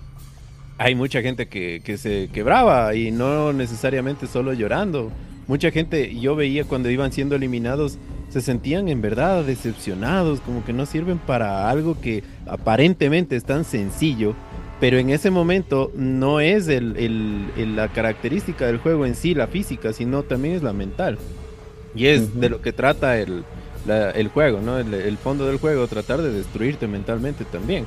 Speaker 4: hay mucha gente que, que se quebraba y no necesariamente solo llorando. Mucha gente, yo veía cuando iban siendo eliminados, se sentían en verdad decepcionados, como que no sirven para algo que aparentemente es tan sencillo, pero en ese momento no es el, la característica del juego en sí, la física, sino también es la mental. Y es de lo que trata el, el juego, ¿no? El, fondo del juego, tratar de destruirte mentalmente también.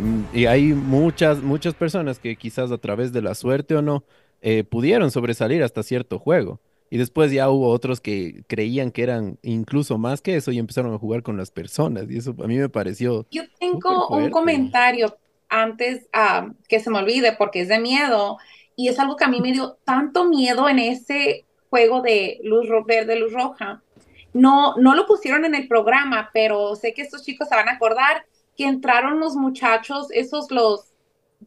Speaker 4: Mm, y hay muchas, muchas personas que quizás a través de la suerte o no, eh, pudieron sobresalir hasta cierto juego. Y después ya hubo otros que creían que eran incluso más que eso y empezaron a jugar con las personas. Y eso a mí me pareció.
Speaker 1: Yo tengo un comentario antes uh, que se me olvide porque es de miedo. Y es algo que a mí me dio tanto miedo en ese juego de luz verde, luz roja. No, no lo pusieron en el programa, pero sé que estos chicos se van a acordar que entraron los muchachos, esos los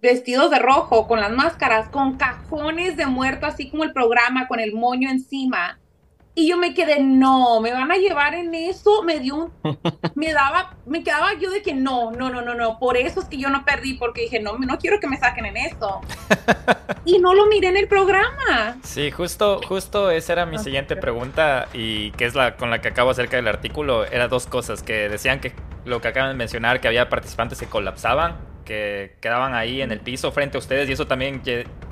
Speaker 1: vestidos de rojo, con las máscaras, con cajones de muerto, así como el programa, con el moño encima. Y yo me quedé, no, me van a llevar en eso, me dio un, *laughs* me daba, me quedaba yo de que no, no, no, no, no, por eso es que yo no perdí, porque dije, no, no quiero que me saquen en eso. *laughs* y no lo miré en el programa.
Speaker 3: Sí, justo, justo esa era mi siguiente pregunta y que es la con la que acabo acerca del artículo, era dos cosas, que decían que lo que acaban de mencionar, que había participantes que colapsaban, que quedaban ahí en el piso frente a ustedes y eso también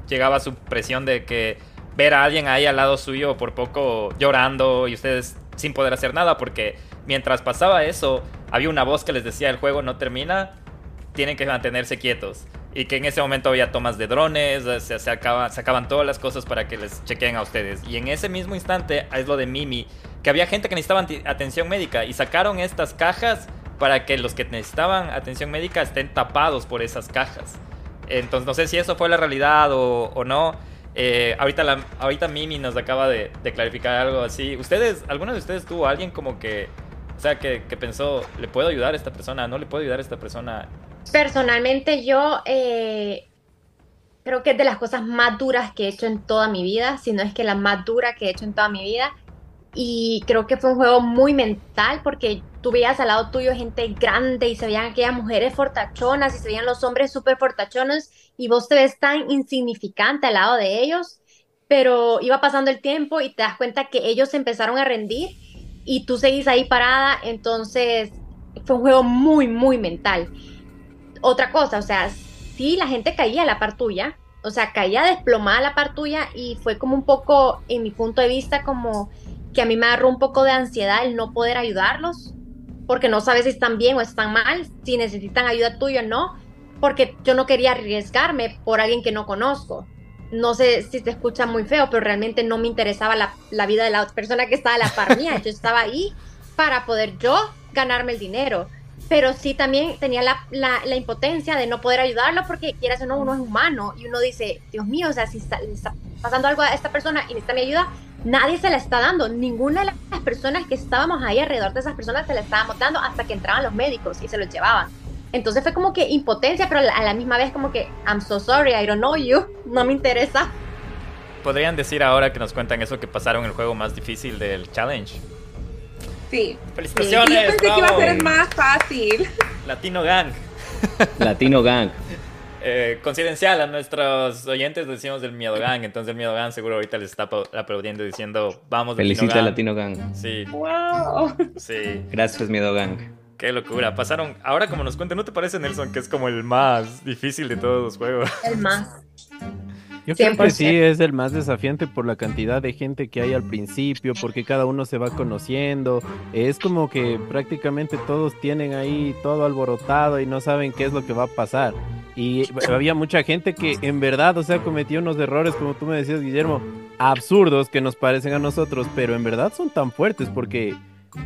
Speaker 3: llegaba a su presión de que ver a alguien ahí al lado suyo por poco llorando y ustedes sin poder hacer nada porque mientras pasaba eso había una voz que les decía el juego no termina, tienen que mantenerse quietos. Y que en ese momento había tomas de drones, se, se, acaban todas las cosas para que les chequeen a ustedes. Y en ese mismo instante es lo de Mimi, que había gente que necesitaba atención médica y sacaron estas cajas para que los que necesitaban atención médica estén tapados por esas cajas. Entonces no sé si eso fue la realidad o, no. Eh, ahorita, ahorita Mimi nos acaba de, clarificar algo así. ¿Ustedes, alguno de ustedes tuvo alguien como que, o sea, que, pensó, ¿le puedo ayudar a esta persona? ¿No le puedo ayudar a esta persona?
Speaker 5: Personalmente yo eh, creo que es de las cosas más duras que he hecho en toda mi vida, si no es que la más dura que he hecho en toda mi vida. Y creo que fue un juego muy mental porque tú veías al lado tuyo gente grande y se veían aquellas mujeres fortachonas y se veían los hombres súper fortachones y vos te ves tan insignificante al lado de ellos, pero iba pasando el tiempo y te das cuenta que ellos empezaron a rendir y tú seguís ahí parada, entonces fue un juego muy, muy mental. Otra cosa, o sea, sí, la gente caía a la par tuya, o sea, caía desplomada a la par tuya y fue como un poco, en mi punto de vista, como que a mí me agarró un poco de ansiedad el no poder ayudarlos, porque no sabes si están bien o están mal, si necesitan ayuda tuya o no porque yo no quería arriesgarme por alguien que no conozco. No sé si se escucha muy feo, pero realmente no me interesaba la, vida de la persona que estaba a la par mía. Yo estaba ahí para poder yo ganarme el dinero. Pero sí también tenía la, la, impotencia de no poder ayudarlo porque quieras o no, uno es humano y uno dice, Dios mío, o sea, si está, está pasando algo a esta persona y necesita mi ayuda, nadie se la está dando. Ninguna de las personas que estábamos ahí alrededor de esas personas se la estábamos dando hasta que entraban los médicos y se los llevaban. Entonces fue como que impotencia, pero a la misma vez como que, I'm so sorry, I don't know you, *laughs* no me interesa.
Speaker 3: ¿Podrían decir ahora que nos cuentan eso que pasaron el juego más difícil del challenge?
Speaker 1: Sí.
Speaker 3: ¡Felicitaciones!
Speaker 1: yo pensé que iba a ser más fácil.
Speaker 3: Latino Gang.
Speaker 2: Latino Gang. *laughs*
Speaker 3: Eh, confidencial a nuestros oyentes decimos del Miedo Gang, entonces el Miedo Gang seguro ahorita les está aplaudiendo diciendo vamos
Speaker 2: Felicita Latino Gang.
Speaker 3: Sí.
Speaker 1: Wow.
Speaker 3: Sí.
Speaker 2: Gracias Miedo Gang.
Speaker 3: Qué locura. Pasaron. Ahora, como nos cuentan, ¿no te parece, Nelson, que es como el más difícil de todos los juegos?
Speaker 5: El más.
Speaker 4: Yo creo que sí es el más desafiante por la cantidad de gente que hay al principio, porque cada uno se va conociendo. Es como que prácticamente todos tienen ahí todo alborotado y no saben qué es lo que va a pasar. Y había mucha gente que en verdad, o sea, cometió unos errores, como tú me decías, Guillermo, absurdos que nos parecen a nosotros, pero en verdad son tan fuertes porque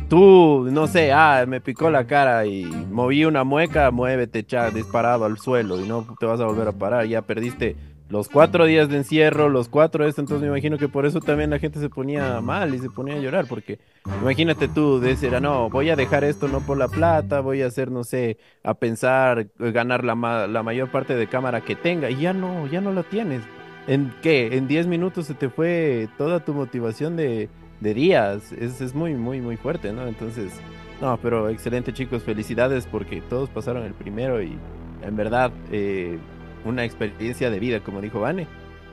Speaker 4: tú, no sé, ah, me picó la cara y moví una mueca, muévete, cha, disparado al suelo y no te vas a volver a parar, ya perdiste los cuatro días de encierro, los cuatro esto, entonces me imagino que por eso también la gente se ponía mal y se ponía a llorar, porque imagínate tú decir, ah, no, voy a dejar esto no por la plata, voy a hacer, no sé, a pensar, ganar la, la mayor parte de cámara que tenga, y ya no, ya no lo tienes. ¿En qué? En 10 minutos se te fue toda tu motivación de, de días. Es, es muy, muy, muy fuerte, ¿no? Entonces, no, pero excelente chicos, felicidades porque todos pasaron el primero y en verdad eh, una experiencia de vida, como dijo Vane.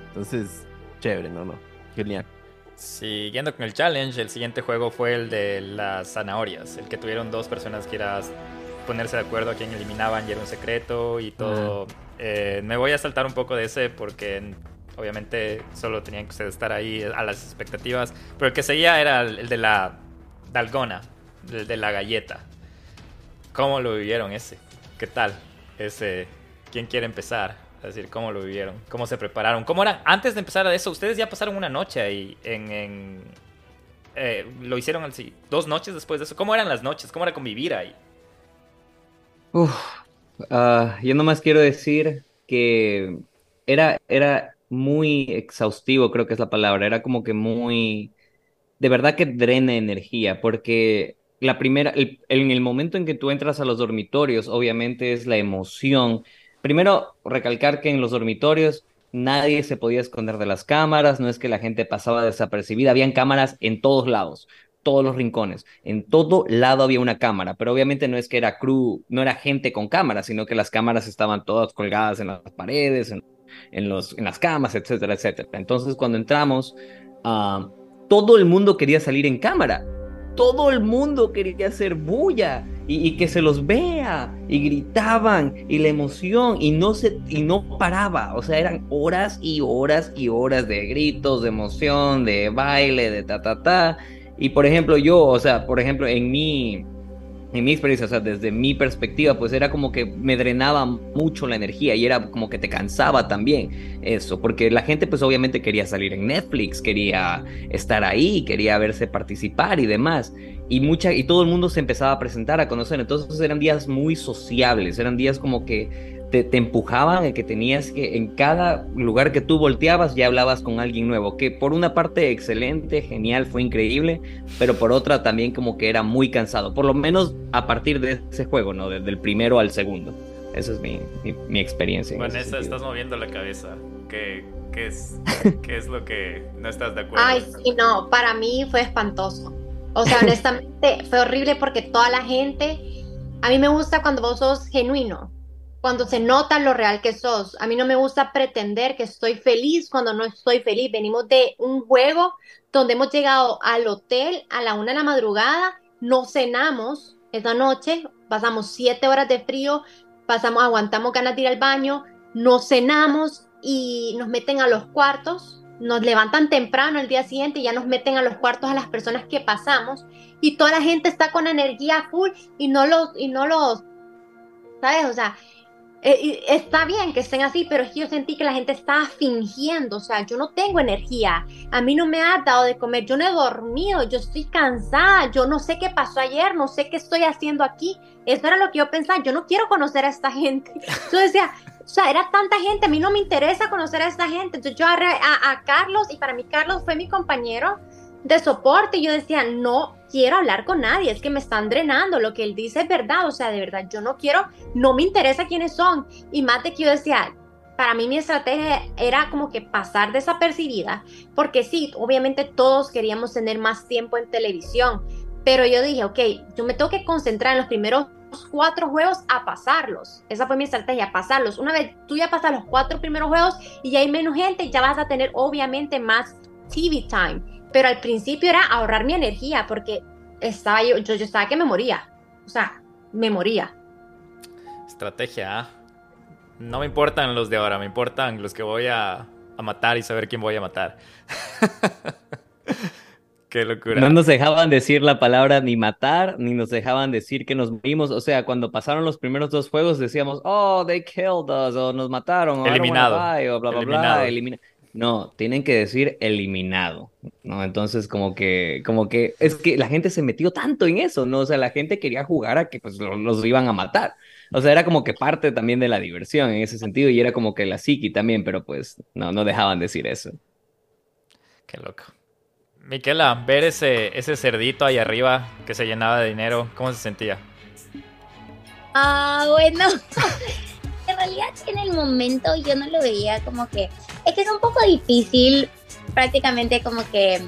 Speaker 4: Entonces, chévere, ¿no? no Genial.
Speaker 3: Siguiendo con el challenge, el siguiente juego fue el de las zanahorias, el que tuvieron dos personas que eran ponerse de acuerdo a quién eliminaban y era un secreto y todo. Eh, me voy a saltar un poco de ese porque Obviamente solo tenían que ustedes estar ahí a las expectativas. Pero el que seguía era el de la dalgona, el de la galleta. ¿Cómo lo vivieron ese? ¿Qué tal? Ese, ¿quién quiere empezar? A decir, ¿cómo lo vivieron? ¿Cómo se prepararon? ¿Cómo eran? Antes de empezar a eso, ustedes ya pasaron una noche ahí en... Eh, lo hicieron así, dos noches después de eso. ¿Cómo eran las noches? ¿Cómo era convivir ahí?
Speaker 2: Uf, uh, yo nomás quiero decir que era, era muy exhaustivo, creo que es la palabra. Era como que muy, de verdad que drena energía, porque la primera, en el momento en que tú entras a los dormitorios, obviamente es la emoción. Primero, recalcar que en los dormitorios nadie se podía esconder de las cámaras, no es que la gente pasaba desapercibida, habían cámaras en todos lados, todos los rincones, en todo lado había una cámara, pero obviamente no es que era crew, no era gente con cámaras, sino que las cámaras estaban todas colgadas en las paredes, en, los, en las camas, etcétera, etcétera. Entonces cuando entramos, ah, todo el mundo quería salir en cámara todo el mundo quería hacer bulla y, que se los vea y gritaban y la emoción y no se y no paraba, o sea, eran horas y horas y horas de gritos, de emoción, de baile, de ta ta ta. Y por ejemplo, yo, o sea, por ejemplo, en mi en mi experiencia, o sea, desde mi perspectiva, pues era como que me drenaba mucho la energía y era como que te cansaba también eso, porque la gente pues obviamente quería salir en Netflix, quería estar ahí, quería verse participar y demás. Y, mucha, y todo el mundo se empezaba a presentar, a conocer. Entonces eran días muy sociables, eran días como que te, empujaban a que tenías que en cada lugar que tú volteabas ya hablabas con alguien nuevo, que por una parte excelente, genial, fue increíble, pero por otra también como que era muy cansado, por lo menos a partir de ese juego, ¿no? Desde el primero al segundo. Esa es mi, mi, experiencia.
Speaker 3: Vanessa, estás moviendo la cabeza. ¿Qué, qué, es, *laughs* ¿Qué es lo que no estás de acuerdo?
Speaker 5: Ay, sí, no, para mí fue espantoso. O sea, honestamente fue horrible porque toda la gente, a mí me gusta cuando vos sos genuino, cuando se nota lo real que sos. A mí no me gusta pretender que estoy feliz cuando no estoy feliz. Venimos de un juego donde hemos llegado al hotel a la una de la madrugada, no cenamos esa noche, pasamos siete horas de frío, pasamos, aguantamos ganas de ir al baño, no cenamos y nos meten a los cuartos, nos levantan temprano el día siguiente y ya nos meten a los cuartos a las personas que pasamos y toda la gente está con energía full y no los, y no los, ¿sabes? O sea, eh, está bien que estén así, pero es que yo sentí que la gente estaba fingiendo, o sea, yo no tengo energía, a mí no me ha dado de comer, yo no he dormido, yo estoy cansada, yo no sé qué pasó ayer, no sé qué estoy haciendo aquí. Eso era lo que yo pensaba, yo no quiero conocer a esta gente. Yo decía, o sea, era tanta gente, a mí no me interesa conocer a esta gente. Entonces yo agarré a, a Carlos y para mí Carlos fue mi compañero de soporte. Yo decía, no quiero hablar con nadie, es que me están drenando. Lo que él dice es verdad, o sea, de verdad, yo no quiero, no me interesa quiénes son. Y más de que yo decía, para mí mi estrategia era como que pasar desapercibida, porque sí, obviamente todos queríamos tener más tiempo en televisión, pero yo dije, ok, yo me tengo que concentrar en los primeros cuatro juegos a pasarlos. Esa fue mi estrategia, pasarlos. Una vez tú ya pasas los cuatro primeros juegos y ya hay menos gente, ya vas a tener obviamente más TV time pero al principio era ahorrar mi energía porque estaba yo, yo, yo estaba que me moría, o sea, me moría.
Speaker 3: Estrategia, no me importan los de ahora, me importan los que voy a, a matar y saber quién voy a matar. *laughs* Qué locura.
Speaker 2: No nos dejaban decir la palabra ni matar, ni nos dejaban decir que nos morimos. O sea, cuando pasaron los primeros dos juegos decíamos, oh, they killed us, o nos mataron, o
Speaker 3: eliminado,
Speaker 2: o bla, bla, bla, eliminado. No, tienen que decir eliminado, ¿no? Entonces, como que, como que, es que la gente se metió tanto en eso, ¿no? O sea, la gente quería jugar a que pues los, iban a matar. O sea, era como que parte también de la diversión en ese sentido y era como que la psiqui también, pero pues no, no dejaban decir eso.
Speaker 3: Qué loco. Miquela, ver ese, ese cerdito ahí arriba que se llenaba de dinero, ¿cómo se sentía?
Speaker 6: Ah, bueno. *laughs* en realidad en el momento yo no lo veía como que es que es un poco difícil, prácticamente como que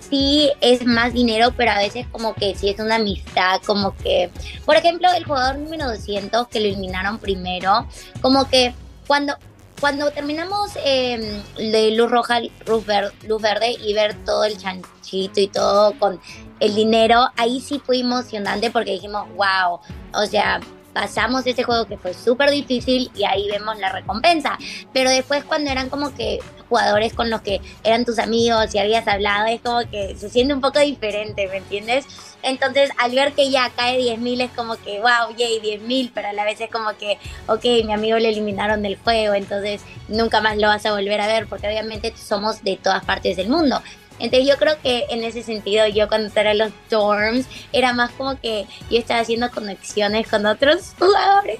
Speaker 6: sí es más dinero, pero a veces como que sí es una amistad, como que, por ejemplo, el jugador número 200 que lo eliminaron primero, como que cuando cuando terminamos eh, de luz roja, luz, luz, verde y ver todo el chanchito y todo con el dinero, ahí sí fue emocionante porque dijimos, wow, o sea, pasamos ese juego que fue súper difícil y ahí vemos la recompensa. Pero después cuando eran como que jugadores con los que eran tus amigos y habías hablado, es como que se siente un poco diferente, ¿me entiendes? Entonces al ver que ya cae 10.000 es como que, wow, yay, 10.000, pero a la vez es como que, ok, mi amigo le eliminaron del juego, entonces nunca más lo vas a volver a ver porque obviamente somos de todas partes del mundo. Entonces yo creo que en ese sentido yo cuando estaba en los dorms era más como que yo estaba haciendo conexiones con otros *laughs* jugadores.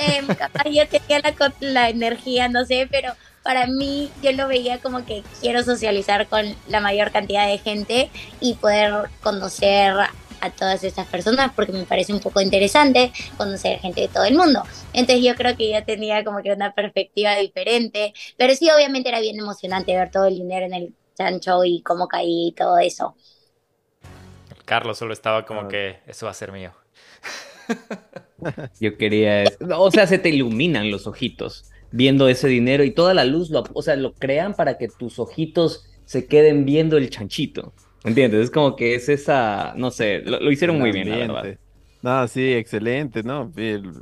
Speaker 6: Em, capaz yo tenía la, la energía, no sé, pero para mí yo lo veía como que quiero socializar con la mayor cantidad de gente y poder conocer a todas esas personas porque me parece un poco interesante conocer gente de todo el mundo. Entonces yo creo que yo tenía como que una perspectiva diferente, pero sí obviamente era bien emocionante ver todo el dinero en el chancho y cómo caí y todo eso.
Speaker 3: Carlos solo estaba como que eso va a ser mío. *laughs*
Speaker 2: Yo quería, o sea, se te iluminan los ojitos viendo ese dinero y toda la luz, lo, o sea, lo crean para que tus ojitos se queden viendo el chanchito. ¿Entiendes? Es como que es esa, no sé, lo, hicieron muy bien, la verdad.
Speaker 4: No, sí, excelente, ¿no?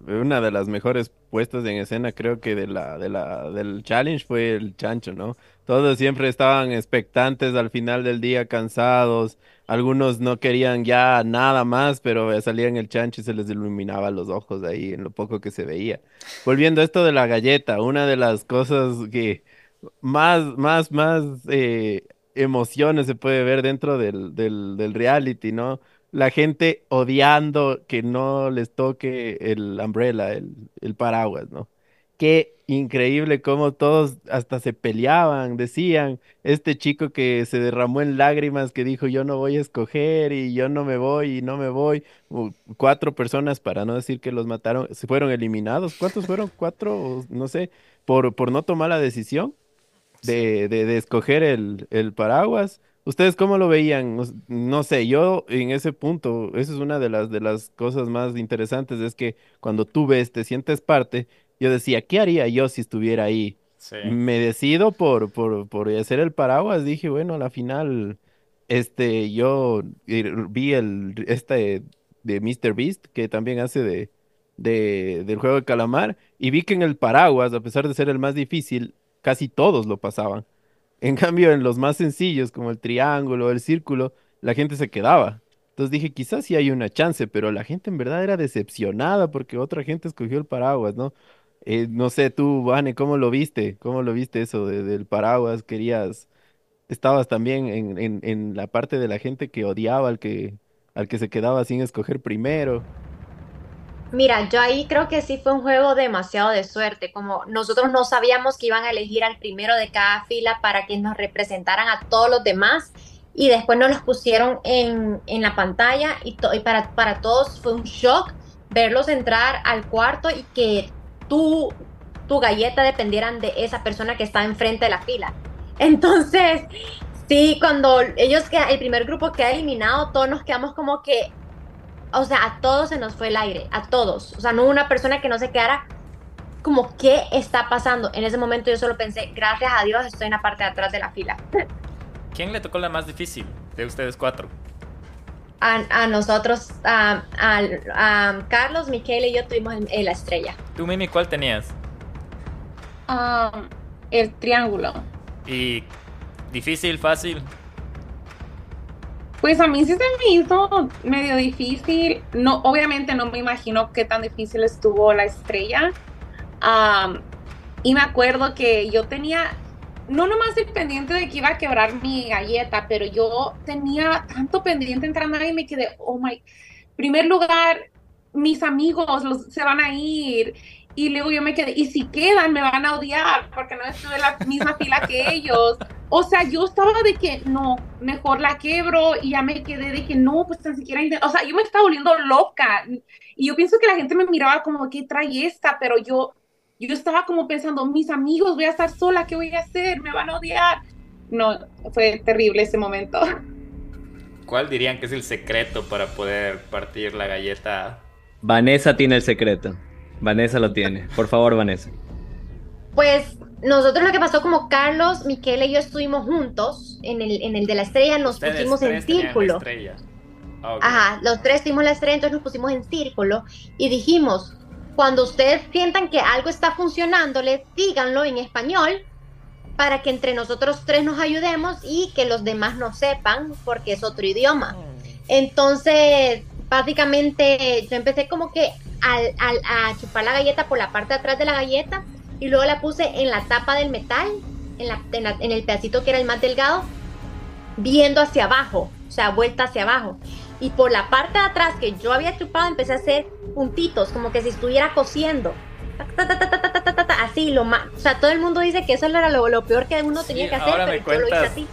Speaker 4: Una de las mejores puestas en escena creo que de la, de la, del challenge fue el chancho, ¿no? Todos siempre estaban expectantes al final del día, cansados. Algunos no querían ya nada más, pero salían el chancho y se les iluminaba los ojos ahí en lo poco que se veía. Volviendo a esto de la galleta, una de las cosas que más, más, más eh, emociones se puede ver dentro del, del, reality, ¿no? La gente odiando que no les toque el umbrella, el, el paraguas, ¿no? Qué increíble cómo todos hasta se peleaban, decían, este chico que se derramó en lágrimas, que dijo yo no voy a escoger y yo no me voy y no me voy. Cuatro personas, para no decir que los mataron, se fueron eliminados. ¿Cuántos fueron? Cuatro, no sé, por, por no tomar la decisión de, de, escoger el, el, paraguas. ¿Ustedes cómo lo veían? No sé, yo en ese punto, eso es una de las, de las cosas más interesantes, es que cuando tú ves, te sientes parte, yo decía, ¿qué haría yo si estuviera ahí? Me decido por, por, por hacer el paraguas, dije, bueno, a la final, este, yo vi el, este de Mr. Beast, que también hace de, de, del juego de calamar, y vi que en el paraguas, a pesar de ser el más difícil, casi todos lo pasaban. En cambio, en los más sencillos, como el triángulo, el círculo, la gente se quedaba. Entonces dije, quizás sí hay una chance, pero la gente en verdad era decepcionada porque otra gente escogió el paraguas, ¿no? Eh, no sé, tú, Vane, ¿cómo lo viste? ¿Cómo lo viste eso del paraguas? ¿Querías, estabas también en, en, en la parte de la gente que odiaba al que, al que se quedaba sin escoger primero?
Speaker 5: Mira, yo ahí creo que sí fue un juego demasiado de suerte, como nosotros no sabíamos que iban a elegir al primero de cada fila para que nos representaran a todos los demás y después nos los pusieron en, en la pantalla y, y para, para todos fue un shock verlos entrar al cuarto y que tú, tu galleta dependieran de esa persona que está enfrente de la fila. Entonces, sí, cuando ellos, el primer grupo queda eliminado, todos nos quedamos como que o sea, a todos se nos fue el aire, a todos. O sea, no hubo una persona que no se quedara como, ¿qué está pasando? En ese momento yo solo pensé, gracias a Dios estoy en la parte de atrás de la fila. *laughs*
Speaker 3: ¿Quién le tocó la más difícil de ustedes cuatro?
Speaker 5: A, nosotros, a, Carlos, Miquel y yo tuvimos la estrella.
Speaker 3: ¿Tú, Mimi, cuál tenías?
Speaker 1: Um, el triángulo.
Speaker 3: ¿Y difícil, fácil?
Speaker 1: Pues a mí sí se me hizo medio difícil. No, obviamente no me imagino qué tan difícil estuvo la estrella. y me acuerdo que yo tenía, no nomás el pendiente de que iba a quebrar mi galleta, pero yo tenía tanto pendiente entrando ahí y me quedé, oh my, primer lugar, mis amigos los, se van a ir. Y luego yo me quedé, y si quedan, me van a odiar porque no estuve en la misma *laughs* fila que ellos. O sea, yo estaba de que no, mejor la quebro y ya me quedé de que no, pues tan siquiera, o sea, yo me estaba volviendo loca y yo pienso que la gente me miraba como, ¿qué trae esta? Pero yo, yo estaba como pensando, mis amigos, voy a estar sola, ¿qué voy a hacer? Me van a odiar. No, fue terrible ese momento. *laughs*
Speaker 3: ¿Cuál dirían que es el secreto para poder partir la galleta?
Speaker 2: Vanessa tiene el secreto. Vanessa lo tiene. Por favor, Vanessa.
Speaker 5: Pues nosotros lo que pasó como Carlos, Miquel y yo estuvimos juntos en el, en el de la estrella, nos pusimos en círculo. Ah, Ajá, los tres tuvimos la estrella, entonces nos pusimos en círculo y dijimos, cuando ustedes sientan que algo está funcionándole, díganlo en español para que entre nosotros tres nos ayudemos y que los demás no sepan porque es otro idioma. Mm. Entonces, básicamente yo empecé como que al, al, a chupar la galleta por la parte de atrás de la galleta y luego la puse en la tapa del metal, en, la, en, el pedacito que era el más delgado, viendo hacia abajo, o sea, vuelta hacia abajo. Y por la parte de atrás que yo había chupado, empecé a hacer puntitos, como que si estuviera cosiendo. Así, lo más. O sea, todo el mundo dice que eso era lo, peor que uno tenía que hacer, pero yo lo hice así.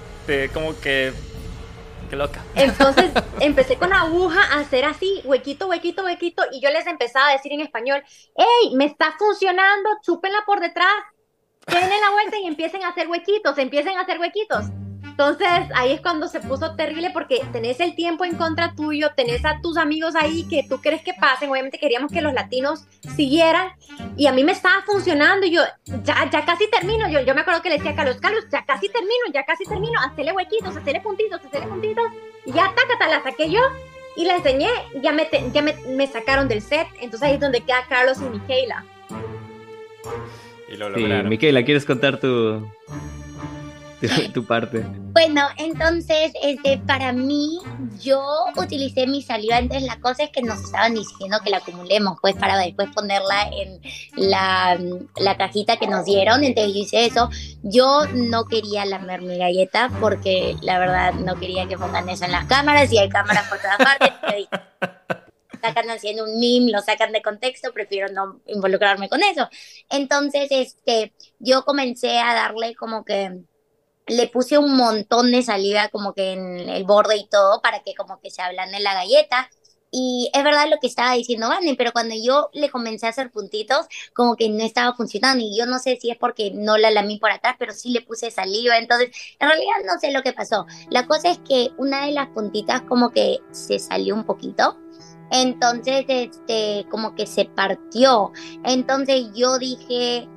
Speaker 3: como que qué loca.
Speaker 5: Entonces *laughs* empecé con aguja a hacer así, huequito, huequito, huequito, y yo les empezaba a decir en español, hey, me está funcionando, chúpenla por detrás, denle la vuelta y empiecen a hacer huequitos, empiecen a hacer huequitos. Entonces ahí es cuando se puso terrible porque tenés el tiempo en contra tuyo, tenés a tus amigos ahí que tú crees que pasen, obviamente queríamos que los latinos siguieran y a mí me estaba funcionando y yo ya, ya casi termino, yo, yo me acuerdo que le decía a Carlos, Carlos, ya casi termino, ya casi termino, hacele huequitos, hacele puntitos, hacele puntitos y ya tácata, la saqué yo y la enseñé, ya me, ya me, me sacaron del set, entonces ahí es donde queda Carlos y Michaela.
Speaker 3: Y lo
Speaker 2: Sí,
Speaker 3: lograron.
Speaker 2: Miquela, ¿quieres contar tu, tu, tu parte?
Speaker 6: Bueno, entonces, este, para mí, yo utilicé mi saliva. Entonces, la cosa es que nos estaban diciendo que la acumulemos, pues, para después ponerla en la, la cajita que nos dieron. Entonces, yo hice eso. Yo no quería lamer mi galleta porque, la verdad, no quería que pongan eso en las cámaras y hay cámaras por todas partes. *laughs* Sacan haciendo un meme, lo sacan de contexto, prefiero no involucrarme con eso. Entonces, este, yo comencé a darle como que le puse un montón de saliva como que en el borde y todo para que como que se ablande la galleta. Y es verdad lo que estaba diciendo Vane, pero cuando yo le comencé a hacer puntitos, como que no estaba funcionando. Y yo no sé si es porque no la lamí por atrás, pero sí le puse saliva. Entonces, en realidad no sé lo que pasó. La cosa es que una de las puntitas como que se salió un poquito. Entonces, este, como que se partió. Entonces yo dije,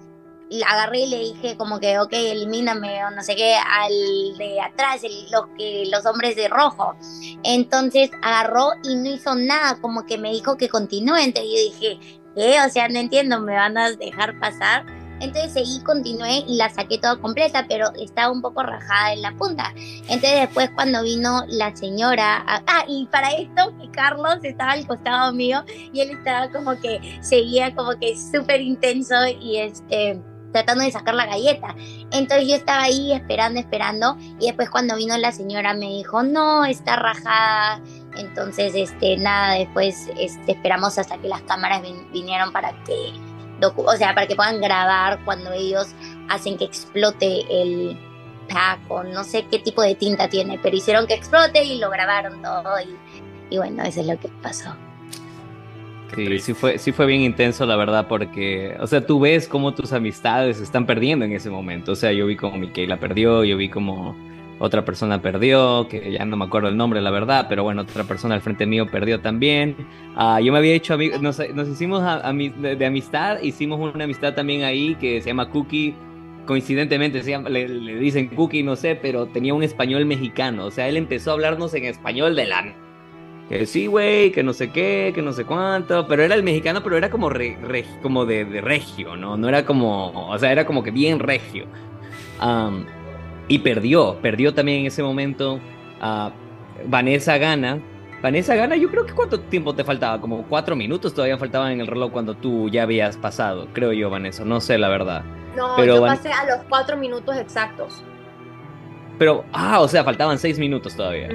Speaker 6: agarré y le dije como que, ok, elimíname o no sé qué, al de atrás, el- los, que, los hombres de rojo. Entonces agarró y no hizo nada, como que me dijo que continúe. Entonces yo dije, ¿qué? O sea, no entiendo, ¿me van a dejar pasar? Entonces seguí, continué y la saqué toda completa, pero estaba un poco rajada en la punta. Entonces después cuando vino la señora, a- ah, y para esto Carlos estaba al costado mío y él estaba como que seguía como que súper intenso y este tratando de sacar la galleta. Entonces yo estaba ahí esperando, esperando y después cuando vino la señora me dijo, no, está rajada. Entonces, este, nada, después este, esperamos hasta que las cámaras vin- vinieron para que, o sea, para que puedan grabar cuando ellos hacen que explote el pack o no sé qué tipo de tinta tiene, pero hicieron que explote y lo grabaron todo y, y bueno, eso es lo que pasó.
Speaker 2: Sí, sí fue, sí fue bien intenso, la verdad, porque, o sea, tú ves cómo tus amistades se están perdiendo en ese momento. O sea, yo vi como Miquela perdió, yo vi como otra persona perdió, que ya no me acuerdo el nombre, la verdad, pero bueno, otra persona al frente mío perdió también. Ah, yo me había hecho amigos, nos, nos hicimos de, amistad, hicimos una amistad también ahí que se llama Cookie. Coincidentemente se le, le dicen Cookie, no sé, pero tenía un español mexicano. O sea, él empezó a hablarnos en español de la que sí, güey, que no sé qué, que no sé cuánto, pero era el mexicano, pero era como, re- re- como de, de regio, ¿no? No era como, o sea, era como que bien regio. Y perdió, perdió también en ese momento. ah, Vanessa gana. Vanessa gana, yo creo que cuánto tiempo te faltaba, como cuatro minutos todavía faltaban en el reloj cuando tú ya habías pasado, creo yo, Vanessa, no sé la verdad.
Speaker 5: No,
Speaker 2: Pero
Speaker 5: yo
Speaker 2: van-
Speaker 5: pasé a los cuatro minutos exactos.
Speaker 2: Pero, ah, o sea, faltaban seis minutos todavía.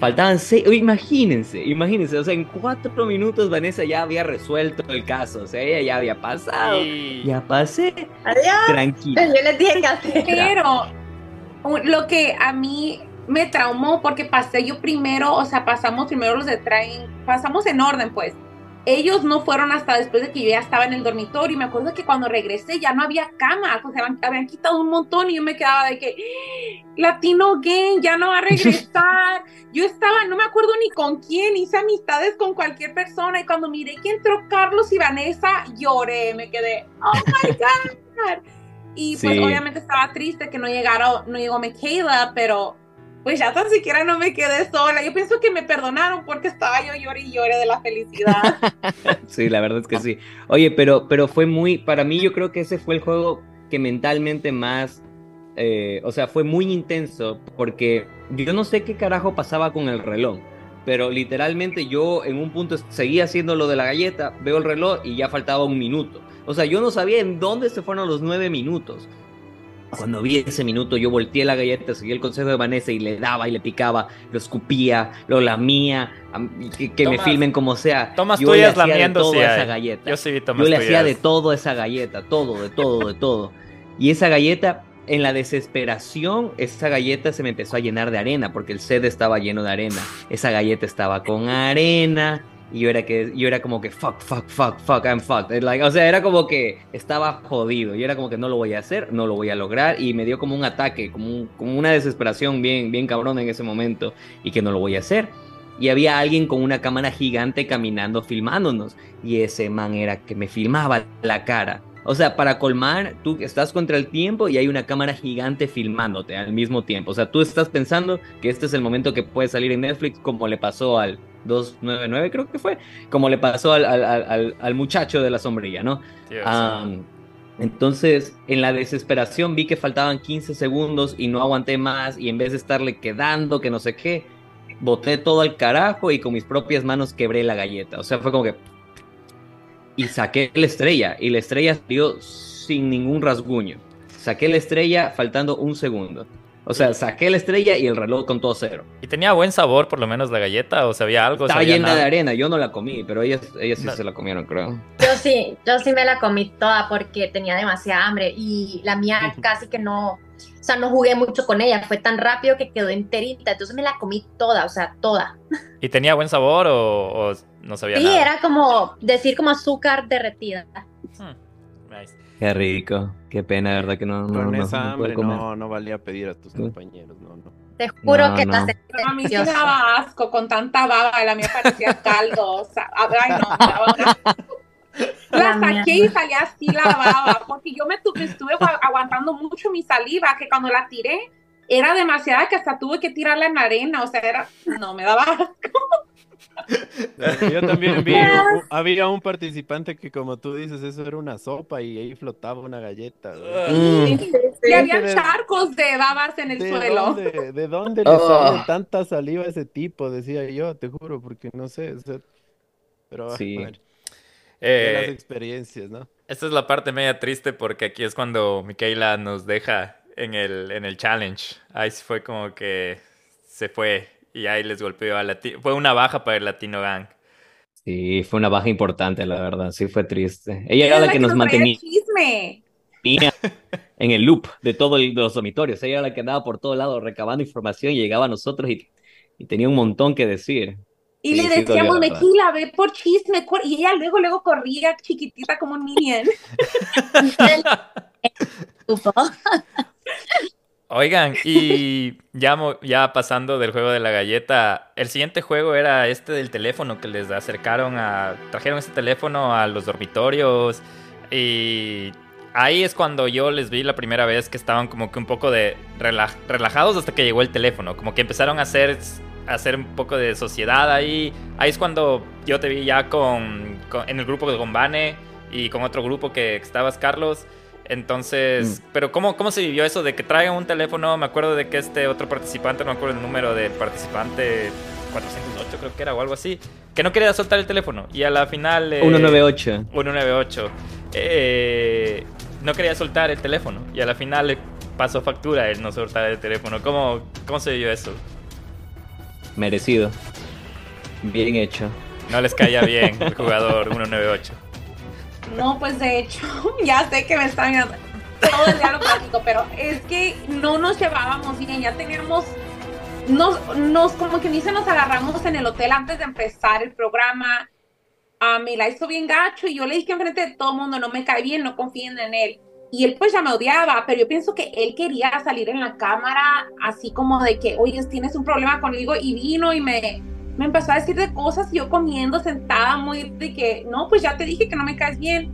Speaker 2: Faltaban seis, imagínense, imagínense, o sea, en cuatro minutos Vanessa ya había resuelto el caso, o sea, ella ya había pasado, ya pasé,
Speaker 5: Adiós.
Speaker 2: tranquila.
Speaker 5: Yo les dije que hacer.
Speaker 1: Pero lo que a mí me traumó porque pasé yo primero, o sea, pasamos primero los de train, pasamos en orden, pues. Ellos no fueron hasta después de que yo ya estaba en el dormitorio. Y me acuerdo que cuando regresé ya no había cama, o sea, habían, habían quitado un montón y yo me quedaba de que "¡Ah! Latino Gang ya no va a regresar. *laughs* yo estaba, no me acuerdo ni con quién, hice amistades con cualquier persona y cuando miré que entró Carlos y Vanessa, lloré, me quedé, oh my God. Y pues
Speaker 2: Sí.
Speaker 1: obviamente estaba triste que no llegara, no llegó Michaela, pero pues ya tan siquiera no me quedé sola. Yo pienso que me perdonaron porque estaba yo lloré y lloré de la felicidad. *laughs*
Speaker 2: Sí, la verdad es que sí. Oye, pero, pero fue muy, para mí yo creo que ese fue el juego que mentalmente más, eh, o sea, fue muy intenso porque yo no sé qué carajo pasaba con el reloj, pero literalmente yo en un punto seguía haciendo lo de la galleta, veo el reloj y ya faltaba un minuto. O sea, yo no sabía en dónde se fueron los nueve minutos. Cuando vi ese minuto, yo volteé la galleta, seguí el consejo de Vanessa y le daba y le picaba, lo escupía, lo lamía, am- que, que me filmen como sea.
Speaker 3: tomas
Speaker 2: Yo le
Speaker 3: tuyas
Speaker 2: hacía de todo
Speaker 3: sí
Speaker 2: esa galleta.
Speaker 3: Yo sí vi
Speaker 2: Yo
Speaker 3: tomas
Speaker 2: le hacía de todo esa galleta, todo, de todo, de todo. Y esa galleta en la desesperación, esa galleta se me empezó a llenar de arena, porque el set estaba lleno de arena. Esa galleta estaba con arena, y yo era, que, yo era como que, fuck, fuck, fuck, fuck, I'm fucked. Like, o sea, era como que estaba jodido. Y era como que no lo voy a hacer, no lo voy a lograr. Y me dio como un ataque, como, como una desesperación bien, bien cabrón en ese momento. Y que no lo voy a hacer. Y había alguien con una cámara gigante caminando, filmándonos. Y ese man era que me filmaba la cara. O sea, para colmar, tú estás contra el tiempo y hay una cámara gigante filmándote al mismo tiempo. O sea, tú estás pensando que este es el momento que puede salir en Netflix, como le pasó al 299, creo que fue, como le pasó al, al, al, muchacho de la sombrilla, ¿no? entonces, en la desesperación vi que faltaban 15 segundos y no aguanté más y en vez de estarle quedando, que no sé qué, boté todo al carajo y con mis propias manos quebré la galleta. O sea, fue como que y saqué la estrella. Y la estrella salió sin ningún rasguño. Saqué la estrella faltando un segundo. O sea, saqué la estrella y el reloj con todo cero.
Speaker 3: ¿Y tenía buen sabor por lo menos la galleta? ¿O sabía algo?
Speaker 2: Estaba llena de arena, yo no la comí, pero ellas, ellas sí se la comieron, creo.
Speaker 5: Yo sí, yo sí me la comí toda porque tenía demasiada hambre y la mía casi que no, o sea, no jugué mucho con ella, fue tan rápido que quedó enterita, entonces me la comí toda, o sea, toda.
Speaker 3: ¿Y tenía buen sabor o, no sabía
Speaker 5: sí,
Speaker 3: nada?
Speaker 5: Sí, era como decir como azúcar derretida. Hmm,
Speaker 2: Qué rico. Qué pena, verdad que no.
Speaker 4: Con
Speaker 2: no,
Speaker 4: esa hambre no, no valía pedir a tus compañeros, no, no.
Speaker 5: Te juro que
Speaker 1: no. A mí daba asco con tanta baba, la mía parecía caldo. O sea, ay, no, la saqué y salía así la baba, porque yo me estuve aguantando mucho mi saliva, que cuando la tiré era demasiada que hasta tuve que tirarla en arena, o sea, era, no, me daba asco.
Speaker 4: Yo también vi, había un participante que como tú dices, eso era una sopa y ahí flotaba una galleta.
Speaker 1: y había charcos de babas en el suelo.
Speaker 4: ¿De dónde le oh. sale tanta saliva a ese tipo? Decía yo, te juro, porque no sé. pero
Speaker 2: sí. *laughs*
Speaker 4: bueno,
Speaker 3: eh,
Speaker 4: las experiencias, ¿no?
Speaker 3: Esta es la parte media triste porque aquí es cuando Micaela nos deja en el, en el challenge. Ahí fue como que se fue y ahí les golpeó a Latino. Fue una baja para el Latino Gang.
Speaker 2: Sí, fue una baja importante, la verdad. Sí, fue triste. Ella era la, que, nos mantenía *laughs* en el loop de todos los dormitorios. Ella era la que andaba por todos lados recabando información y llegaba a nosotros y, tenía un montón que decir.
Speaker 1: Y le decíamos, Mequila, ve por chisme. Y ella luego, luego corría chiquitita como un minion. *laughs* *laughs*
Speaker 3: Oigan, *laughs* y ya, ya pasando del juego de la galleta, el siguiente juego era este del teléfono que les acercaron a. trajeron este teléfono a los dormitorios. Y ahí es cuando yo les vi la primera vez que estaban como que un poco de relajados hasta que llegó el teléfono. Como que empezaron a hacer, a hacer un poco de sociedad ahí. Ahí es cuando yo te vi ya con, en el grupo de Gombane y con otro grupo que estabas, Carlos. Entonces, mm. pero ¿cómo, ¿cómo se vivió eso de que traigan un teléfono? Me acuerdo de que este otro participante, no me acuerdo el número del participante, 408 creo que era o algo así, que no quería soltar el teléfono. Y a la final...
Speaker 2: 198.
Speaker 3: 198. Eh, no quería soltar el teléfono. Y a la final le pasó factura el no soltar el teléfono. ¿Cómo, cómo se vivió eso?
Speaker 2: Merecido. Bien hecho.
Speaker 3: No les caía bien el jugador 198.
Speaker 1: No, pues de hecho, *laughs* ya sé que me están todo el diálogo práctico, pero es que no nos llevábamos bien, ya teníamos, nos, nos como que dice, nos agarramos en el hotel antes de empezar el programa. A mí la hizo bien gacho y yo le dije enfrente de todo el mundo, no me cae bien, no confíen en él. Y él pues ya me odiaba, pero yo pienso que él quería salir en la cámara así como de que, oye, tienes un problema conmigo y vino y me, me empezó a decir de cosas, yo comiendo sentada muy de que, no, pues ya te dije que no me caes bien.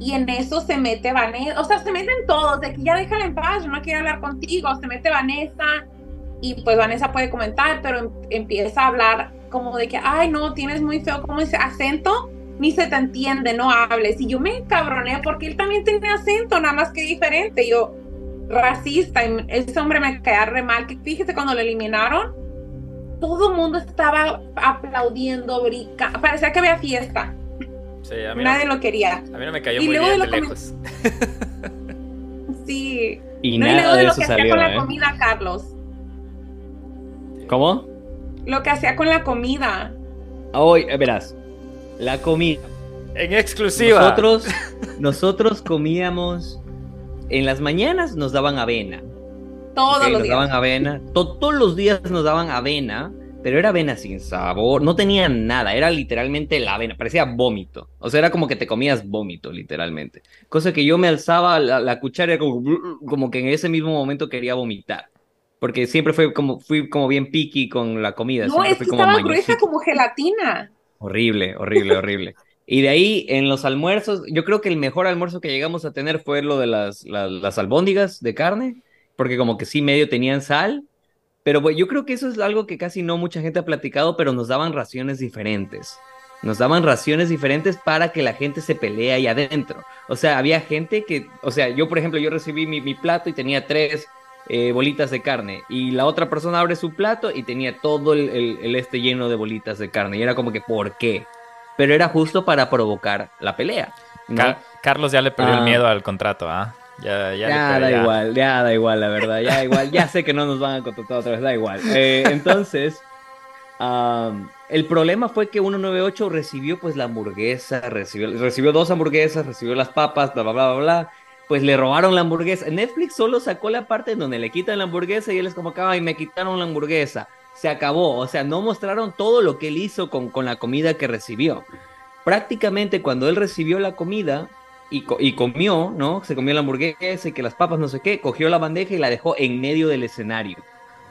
Speaker 1: Y en eso se mete Vanessa, o sea, se meten todos, de que ya déjala en paz, yo no quiero hablar contigo, se mete Vanessa y pues Vanessa puede comentar, pero em, empieza a hablar como de que, ay, no, tienes muy feo como ese acento, ni se te entiende, no hables. Y yo me cabroné porque él también tenía acento, nada más que diferente, yo racista, y ese hombre me caía re mal, que fíjese cuando lo eliminaron, todo el mundo estaba aplaudiendo, brica. Parecía que había fiesta. Nadie lo quería.
Speaker 3: A mí no me cayó muy bien de lejos.
Speaker 1: sí.
Speaker 2: Y nada luego de, lo que hacía
Speaker 1: con la
Speaker 2: ¿eh?
Speaker 1: comida, Carlos.
Speaker 2: ¿Cómo?
Speaker 1: Lo que hacía con la comida.
Speaker 2: Hoy, eh, verás, la comida.
Speaker 3: En exclusiva.
Speaker 2: Nosotros, nosotros comíamos en las mañanas nos daban avena.
Speaker 1: Todos
Speaker 2: Ok,
Speaker 1: los
Speaker 2: nos
Speaker 1: días.
Speaker 2: daban avena. To- todos los días nos daban avena, pero era avena sin sabor, no tenía nada, era literalmente la avena, parecía vómito. O sea, era como que te comías vómito, literalmente. Cosa que yo me alzaba la, la cuchara como, *laughs* como que en ese mismo momento quería vomitar. Porque siempre fue como, fui como bien picky con la comida.
Speaker 1: No, es
Speaker 2: fui
Speaker 1: que
Speaker 2: como
Speaker 1: estaba
Speaker 2: mañosito.
Speaker 1: gruesa como gelatina.
Speaker 2: Horrible, horrible, horrible. Y de ahí en los almuerzos, yo creo que el mejor almuerzo que llegamos a tener fue lo de las, las, las albóndigas de carne, porque como que sí medio tenían sal, pero pues, yo creo que eso es algo que casi no mucha gente ha platicado, pero nos daban raciones diferentes. Nos daban raciones diferentes para que la gente se pelee ahí adentro. O sea, había gente que, o sea, yo por ejemplo, yo recibí mi, mi plato y tenía tres eh, bolitas de carne y la otra persona abre su plato y tenía todo el, el- el este lleno de bolitas de carne y era como que, ¿por qué? Pero era justo para provocar la pelea.
Speaker 3: Carlos ya le perdió el
Speaker 2: Ah.
Speaker 3: miedo al contrato, ¿ah? Ya, ya,
Speaker 2: Ya, da
Speaker 3: ya.
Speaker 2: igual, ya da igual, la verdad, ya igual, ya sé que no nos van a contratar otra vez, da igual. Eh, entonces, el problema fue que 198 recibió pues la hamburguesa, recibió, recibió dos hamburguesas, recibió las papas, bla, bla, bla, bla, bla, pues le robaron la hamburguesa. Netflix solo sacó la parte en donde le quitan la hamburguesa y él es como, ay, me quitaron la hamburguesa. Se acabó, o sea, no mostraron todo lo que él hizo con, con la comida que recibió. Prácticamente cuando él recibió la comida, y, co- y comió, ¿no? Se comió la hamburguesa y que las papas no sé qué, cogió la bandeja y la dejó en medio del escenario,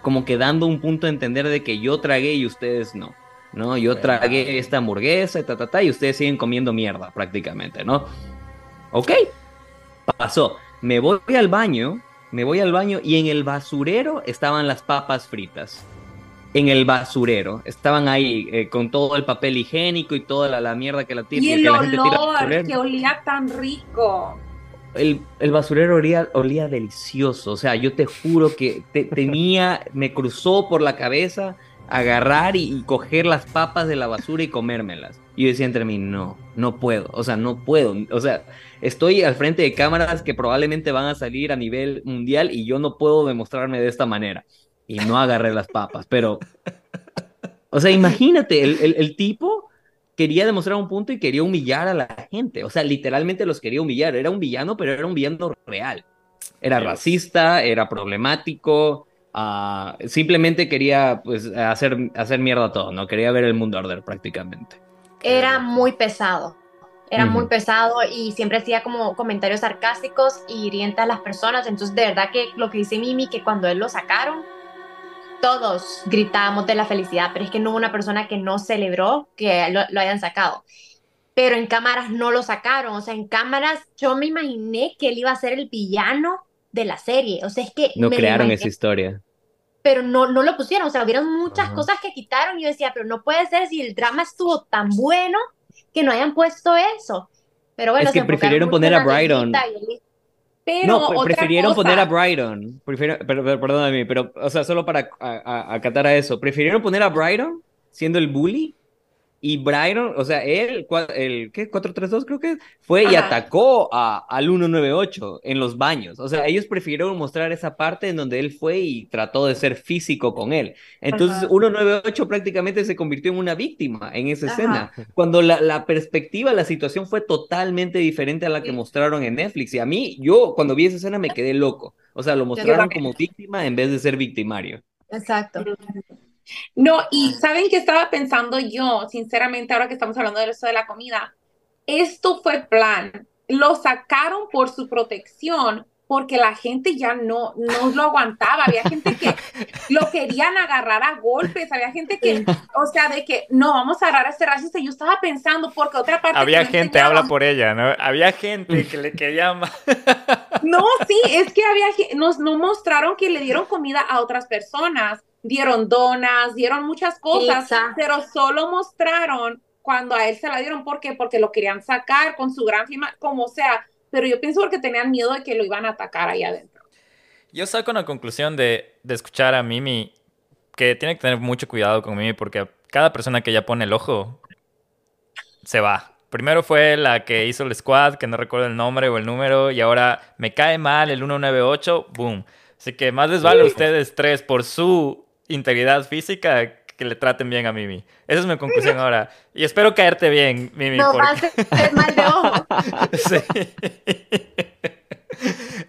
Speaker 2: como que dando un punto a entender de que yo tragué y ustedes no, ¿no? Yo tragué esta hamburguesa y ta, ta, ta, y ustedes siguen comiendo mierda prácticamente, ¿no? Ok, pasó. Me voy al baño, me voy al baño y en el basurero estaban las papas fritas. En el basurero. Estaban ahí eh, con todo el papel higiénico y toda la, la mierda que la, tira-
Speaker 1: Y
Speaker 2: que
Speaker 1: el
Speaker 2: la gente tira al
Speaker 1: olor que olía tan rico.
Speaker 2: el, el basurero olía, olía delicioso. O sea, yo te juro que te- tenía, *laughs* me cruzó por la cabeza agarrar y, y coger las papas de la basura y comérmelas. Y yo decía entre mí, no, no puedo. O sea, no puedo. O sea, estoy al frente de cámaras que probablemente van a salir a nivel mundial y yo no puedo demostrarme de esta manera. Y no agarré las papas, pero... O sea, imagínate, el, el- el tipo quería demostrar un punto y quería humillar a la gente. O sea, literalmente los quería humillar. Era un villano, pero era un villano real. Era racista, era problemático. ah, simplemente quería pues hacer, hacer mierda a todo, ¿no? Quería ver el mundo arder prácticamente.
Speaker 5: Era muy pesado. Era muy
Speaker 2: Ujú.
Speaker 5: pesado y siempre hacía como comentarios sarcásticos y hirientes a las personas. Entonces, de verdad que lo que dice Mimi, que cuando él lo sacaron, todos gritábamos de la felicidad, pero es que no hubo una persona que no celebró que lo, lo hayan sacado. Pero en cámaras no lo sacaron. O sea, en cámaras yo me imaginé que él iba a ser el villano de la serie. O sea, es que
Speaker 2: No crearon
Speaker 5: imaginé
Speaker 2: esa historia.
Speaker 5: pero no, no lo pusieron, o sea, hubieron muchas
Speaker 2: Ajá.
Speaker 5: cosas que quitaron y yo decía, pero no puede ser si el drama estuvo tan bueno que no hayan puesto eso. Pero bueno,
Speaker 2: Es que prefirieron poner a Brighton.
Speaker 5: y
Speaker 1: Pero
Speaker 2: No,
Speaker 1: otra
Speaker 2: prefirieron
Speaker 1: cosa,
Speaker 2: poner a Brighton. Pero- perdóname, pero, o sea, solo para a- a- acatar a eso. Prefirieron poner a Brighton siendo el bully y Brighton, o sea, él, el, ¿qué? 432 creo que fue y
Speaker 1: Ajá.
Speaker 2: atacó a, al 198 en los baños. O sea, ellos prefirieron mostrar esa parte en donde él fue y trató de ser físico con él. Entonces,
Speaker 1: Ajá.
Speaker 2: 198 prácticamente se convirtió en una víctima en esa
Speaker 1: Ajá.
Speaker 2: escena. Cuando la, la perspectiva, la situación fue totalmente diferente a la que
Speaker 1: Sí.
Speaker 2: mostraron en Netflix. Y a mí, yo cuando vi esa escena me quedé loco. O sea, lo mostraron como víctima en vez de ser victimario.
Speaker 5: Exacto.
Speaker 1: No, y ¿saben qué estaba pensando yo, sinceramente, ahora que estamos hablando de eso de la comida? Esto fue plan. Lo sacaron por su protección porque la gente ya no, no lo aguantaba. Había gente que lo querían agarrar a golpes. Había gente que, o sea, de que no, vamos a agarrar a este racista. Yo estaba pensando, porque otra parte.
Speaker 3: Había
Speaker 1: que
Speaker 3: gente, habla por ella, ¿no? Había gente que le quería *laughs*
Speaker 1: No, sí, es que había, nos, no mostraron que le dieron comida a otras personas, dieron donas, dieron muchas cosas,
Speaker 5: Pizza.
Speaker 1: pero solo mostraron cuando a él se la dieron, ¿por qué? Porque lo querían sacar con su gran firma, como sea, pero yo pienso porque tenían miedo de que lo iban a atacar ahí adentro.
Speaker 3: Yo saco una conclusión de, de escuchar a Mimi que tiene que tener mucho cuidado con Mimi porque cada persona que ella pone el ojo se va. Primero fue la que hizo el squad, que no recuerdo el nombre o el número, y ahora me cae mal el 198, boom. Así que más les vale a ustedes tres por su integridad física que le traten bien a Mimi. Esa es mi conclusión ahora. Y espero caerte bien, Mimi.
Speaker 5: No
Speaker 3: porque-
Speaker 5: va a ser mal de ojo. *laughs*
Speaker 3: Sí. *laughs*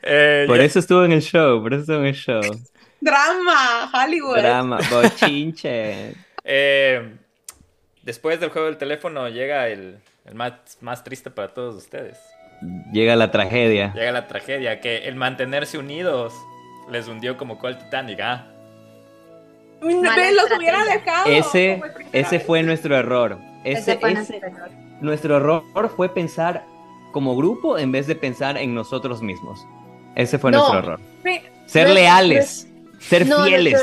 Speaker 3: Eh,
Speaker 2: Por
Speaker 3: ya-
Speaker 2: eso estuvo en el show, por eso estuvo en el show.
Speaker 1: Drama, Hollywood.
Speaker 2: Drama, bochinche.
Speaker 3: eh, después del juego del teléfono llega el, el más, más triste para todos ustedes.
Speaker 2: Llega la tragedia.
Speaker 3: Llega la tragedia, que el mantenerse unidos les hundió como cual Titanic, ¿ah?
Speaker 5: Mala
Speaker 1: los hubiera dejado.
Speaker 2: Ese, ese fue nuestro error.
Speaker 5: Ese
Speaker 2: Ese,
Speaker 5: fue
Speaker 2: ese-
Speaker 5: nuestro error.
Speaker 2: nuestro error fue pensar como grupo en vez de pensar en nosotros mismos. Ese fue
Speaker 5: No.
Speaker 2: nuestro error. Ser
Speaker 5: No,
Speaker 2: leales, ser
Speaker 5: No,
Speaker 2: fieles.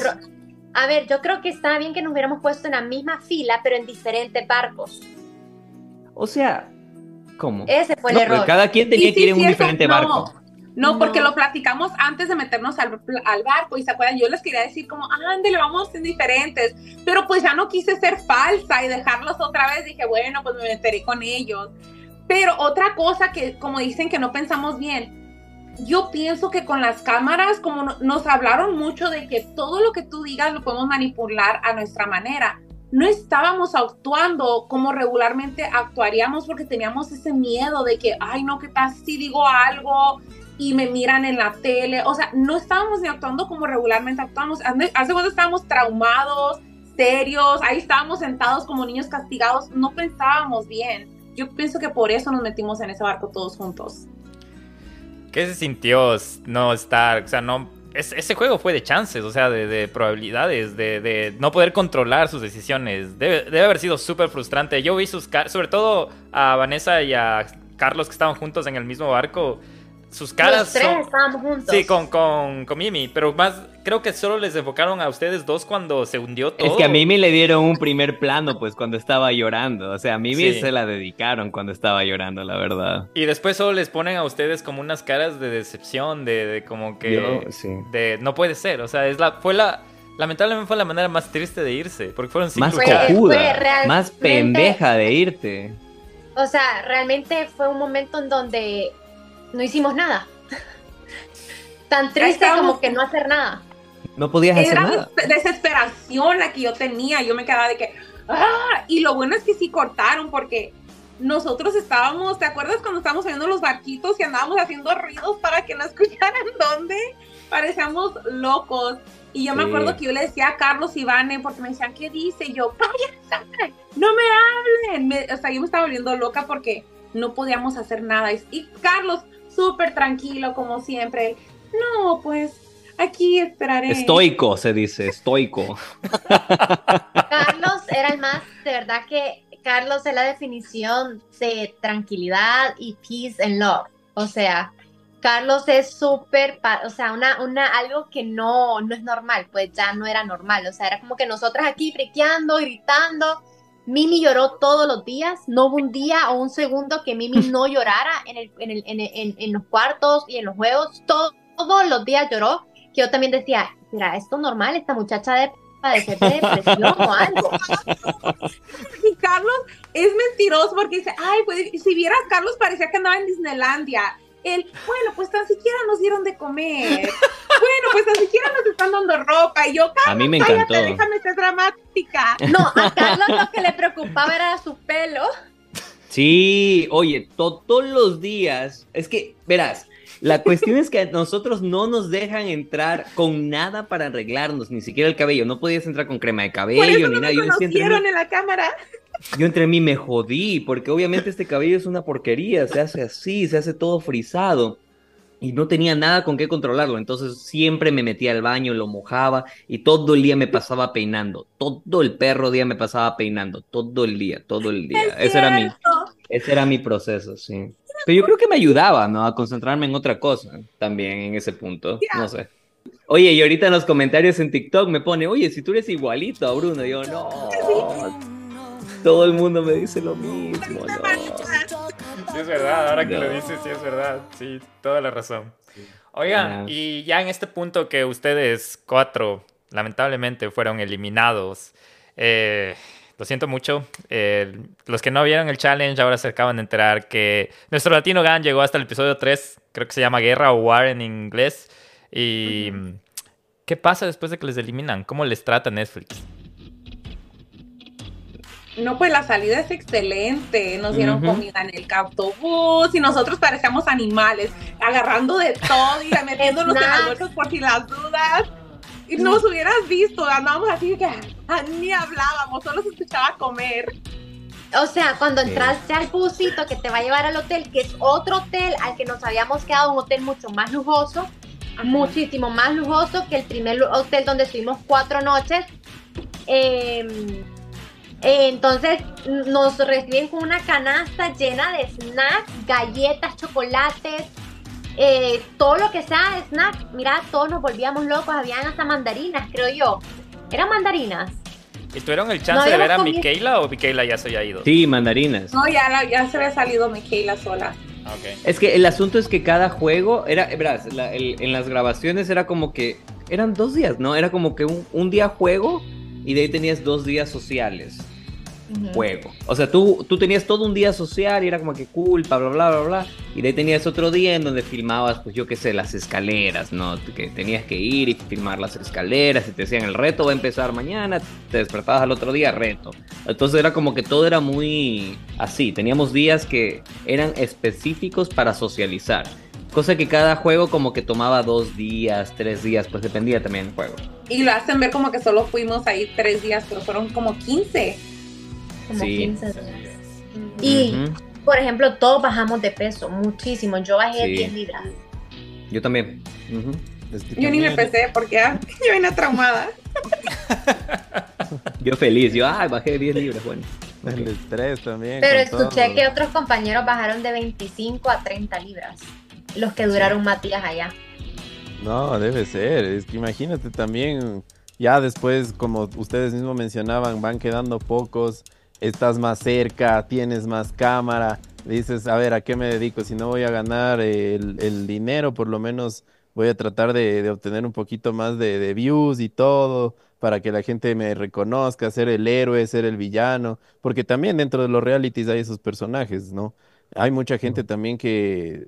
Speaker 5: A ver, yo creo que está bien que nos hubiéramos puesto en la misma fila, pero en diferentes barcos.
Speaker 2: O sea, ¿cómo?
Speaker 5: Ese fue el
Speaker 2: No,
Speaker 5: error.
Speaker 2: cada quien tenía
Speaker 1: Sí,
Speaker 2: que ir en un
Speaker 1: sí,
Speaker 2: diferente
Speaker 1: no.
Speaker 2: barco.
Speaker 1: No, porque lo platicamos antes de meternos al, al barco y se acuerdan, yo les quería decir como, ándale, vamos en diferentes, pero pues ya no quise ser falsa y dejarlos otra vez, dije, bueno, pues me meteré con ellos. Pero otra cosa que, como dicen que no pensamos bien, yo pienso que con las cámaras, como no- nos hablaron mucho de que todo lo que tú digas lo podemos manipular a nuestra manera. No estábamos actuando como regularmente actuaríamos porque teníamos ese miedo de que, ay, no, ¿qué tal si digo algo? Y me miran en la tele. O sea, no estábamos ni actuando como regularmente actuamos. Hace cuando estábamos traumados, serios, ahí estábamos sentados como niños castigados. No pensábamos bien. Yo pienso que por eso nos metimos en ese barco todos juntos.
Speaker 3: ¿Qué se sintió no estar? O sea, no. es- ese juego fue de chances, o sea, de, de probabilidades, de, de no poder controlar sus decisiones. Debe, debe haber sido súper frustrante. Yo vi sus caras, sobre todo a Vanessa y a Carlos que estaban juntos en el mismo barco. Sus caras
Speaker 5: Los tres
Speaker 3: son-
Speaker 5: estábamos juntos.
Speaker 3: Sí, con, con, con Mimi, pero más creo que solo les enfocaron a ustedes dos cuando se hundió todo.
Speaker 2: Es que a Mimi le dieron un primer plano, pues, cuando estaba llorando. O sea, a Mimi
Speaker 3: Sí.
Speaker 2: se la dedicaron cuando estaba llorando, la verdad.
Speaker 3: Y después solo les ponen a ustedes como unas caras de decepción, de, de como que...
Speaker 2: Yo, sí.
Speaker 3: De no puede ser, o sea, es la, fue la... Lamentablemente fue la manera más triste de irse, porque fueron cinco
Speaker 2: Más cojuda, más pendeja de irte.
Speaker 5: O sea, realmente fue un momento en donde no hicimos nada. Tan triste como que no hacer nada.
Speaker 2: No podías hacer
Speaker 1: Era
Speaker 2: nada.
Speaker 1: des- desesperación la que yo tenía. Yo me quedaba de que, ¡ah! Y lo bueno es que sí cortaron porque nosotros estábamos, ¿te acuerdas cuando estábamos viendo los barquitos y andábamos haciendo ruidos para que no *laughs* escucharan dónde? Parecíamos locos. Y yo me
Speaker 2: Sí.
Speaker 1: acuerdo que yo le decía a Carlos y Vane porque me decían, ¿qué dice? Y yo, cállense, no me hablen. Me- o sea, yo me estaba volviendo loca porque no podíamos hacer nada. Y, y Carlos, súper tranquilo como siempre. No, pues aquí esperaré.
Speaker 2: Estoico, se dice, estoico.
Speaker 5: Carlos era el más, de verdad que Carlos es la definición de tranquilidad y peace and love. O sea, Carlos es súper, o sea, una, una, algo que no, no es normal, pues ya no era normal. O sea, era como que nosotras aquí friqueando, gritando. Mimi lloró todos los días, no hubo un día o un segundo que Mimi *laughs* no llorara en, el, en, el, en, en- en los cuartos y en los juegos, todo- todos los días lloró, que yo también decía, ¿será esto normal? Esta muchacha debe padecer de depresión o algo. *laughs*
Speaker 1: Y Carlos es mentiroso porque dice, ay, pues si vieras, Carlos parecía que andaba en Disneylandia. Él, bueno, pues tan siquiera nos dieron de comer. bueno, pues tan siquiera nos están dando ropa. Y yo,
Speaker 2: A mí me
Speaker 1: cállate,
Speaker 2: encantó.
Speaker 1: déjame ser dramática.
Speaker 5: No, a Carlos lo que le preocupaba era su pelo.
Speaker 2: Sí, oye, to- todos los días. Es que, verás, la cuestión es que a nosotros no nos dejan entrar con nada para arreglarnos, ni siquiera el cabello. No podías entrar con crema de
Speaker 1: Por
Speaker 2: cabello
Speaker 1: eso
Speaker 2: ni
Speaker 1: no
Speaker 2: nada.
Speaker 1: me conocieron en la cámara.
Speaker 2: Yo entre mí me jodí, porque obviamente este cabello es una porquería, se hace así, se hace todo frisado. Y no tenía nada con qué controlarlo, entonces siempre me metía al baño, lo mojaba y todo el día me pasaba peinando. Todo el perro día me pasaba peinando, todo el día, todo el día.
Speaker 1: Es
Speaker 2: Ese era mi, ese era mi proceso, sí. Pero yo creo que me ayudaba, ¿no? A concentrarme en otra cosa también en ese punto. No sé. Oye, y ahorita en los comentarios en TikTok me pone, oye, si tú eres igualito a Bruno, yo no. Todo el mundo me dice lo mismo, no.
Speaker 3: Sí, es verdad, ahora que
Speaker 2: No.
Speaker 3: lo dices, sí es verdad. Sí, toda la razón. Oigan, y ya en este punto que ustedes cuatro, lamentablemente, fueron eliminados, eh, lo siento mucho. eh, los que no vieron el challenge ahora se acaban de enterar que nuestro Latino Gan llegó hasta el episodio 3, creo que se llama Guerra o War en inglés. Y... ¿Qué pasa después de que les eliminan? ¿Cómo les trata Netflix?
Speaker 1: No, pues la salida es excelente. Nos dieron comida en el autobús y nosotros parecíamos animales, agarrando de todo y metiéndonos en las bolsas por si las dudas. Y nos hubieras visto, andábamos así que ah, ni hablábamos, solo se escuchaba comer.
Speaker 5: O sea, cuando
Speaker 2: Sí.
Speaker 5: entraste al busito que te va a llevar al hotel, que es otro hotel al que nos habíamos quedado, un hotel mucho más lujoso, muchísimo más lujoso que el primer hotel donde estuvimos cuatro noches. Eh, entonces nos reciben con una canasta llena de snacks, galletas, chocolates, eh, todo lo que sea de snack. Mira, todos nos volvíamos locos, habían hasta mandarinas, creo yo. ¿Eran mandarinas?
Speaker 3: ¿Y tuvieron el
Speaker 5: No
Speaker 3: chance de ver a
Speaker 5: comido-
Speaker 3: Michaela o Michaela ya se había ido?
Speaker 2: Sí, mandarinas.
Speaker 1: No, ya, la- ya se había salido Michaela sola.
Speaker 3: Ah, ok.
Speaker 2: Es que el asunto es que cada juego era, verás, la- el- en las grabaciones era como que eran dos días, ¿no? Era como que un, un día juego y de ahí tenías dos días sociales. Juego. O sea, tú, tú tenías todo un día social y era como que bla, bla, bla, bla, bla. Y de ahí tenías otro día en donde filmabas, pues yo qué sé, las escaleras, ¿no? Que tenías que ir y filmar las escaleras y te decían el reto va a empezar mañana, te despertabas al otro día, reto. Entonces era como que todo era muy así. Teníamos días que eran específicos para socializar. Cosa que cada juego como que tomaba dos días, tres días, pues dependía también del juego.
Speaker 1: Y lo hacen ver como que solo fuimos ahí tres días, pero fueron como 15.
Speaker 5: Como
Speaker 2: Sí.
Speaker 5: 15 días. Y, por ejemplo, todos bajamos de peso, muchísimo. Yo bajé
Speaker 2: Sí.
Speaker 5: 10 libras.
Speaker 2: Yo también.
Speaker 1: Yo ni me pesé porque ah, *laughs* yo venía traumada. *laughs*
Speaker 2: Yo feliz, yo, ay, bajé 10 libras, bueno.
Speaker 4: El estrés también.
Speaker 5: Pero escuché
Speaker 4: todo.
Speaker 5: que otros compañeros bajaron de 25 a 30 libras. Los que duraron más días allá.
Speaker 4: No, debe ser. Es que imagínate también, ya después, como ustedes mismos mencionaban, van quedando pocos, estás más cerca, tienes más cámara, dices, a ver, ¿a qué me dedico? Si no voy a ganar el, el dinero, por lo menos voy a tratar de, de obtener un poquito más de, de views y todo, para que la gente me reconozca, ser el héroe, ser el villano, porque también dentro de los realities hay esos personajes, ¿no? Hay mucha gente también que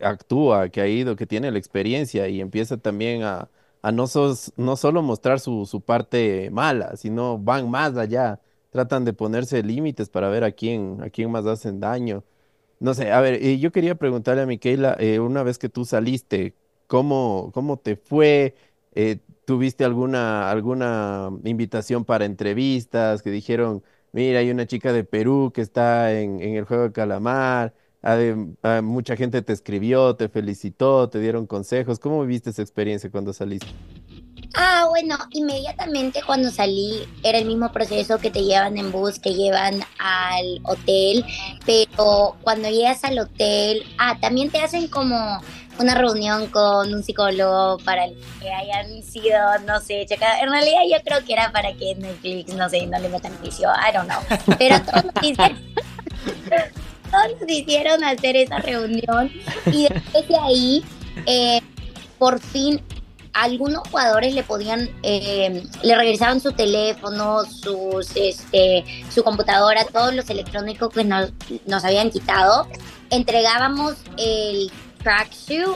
Speaker 4: actúa, que ha ido, que tiene la experiencia y empieza también a, a no, sos- no solo mostrar su, su parte mala, sino van más allá, tratan de ponerse límites para ver a quién, a quién más hacen daño. No sé, a ver, eh, yo quería preguntarle a Miquela, eh, una vez que tú saliste, ¿cómo, cómo te fue? Eh, ¿tuviste alguna, alguna invitación para entrevistas que dijeron, mira, hay una chica de Perú que está en, en el juego de calamar? Mucha gente te escribió, te felicitó, te dieron consejos. ¿Cómo viviste esa experiencia cuando saliste?
Speaker 6: Ah, bueno, inmediatamente cuando salí era el mismo proceso que te llevan en bus, te llevan al hotel, pero cuando llegas al hotel, ah, también te hacen como una reunión con un psicólogo para que hayan sido, no sé, checadas. En realidad yo creo que era para que Netflix, no sé, no le metan juicio, I don't know. Pero todos nos hicieron, todos nos hicieron hacer esa reunión y después de ahí, eh, por fin algunos jugadores le podían, eh, le regresaban su teléfono, sus, este, su computadora, todos los electrónicos que nos, nos habían quitado. Entregábamos el tracksuit,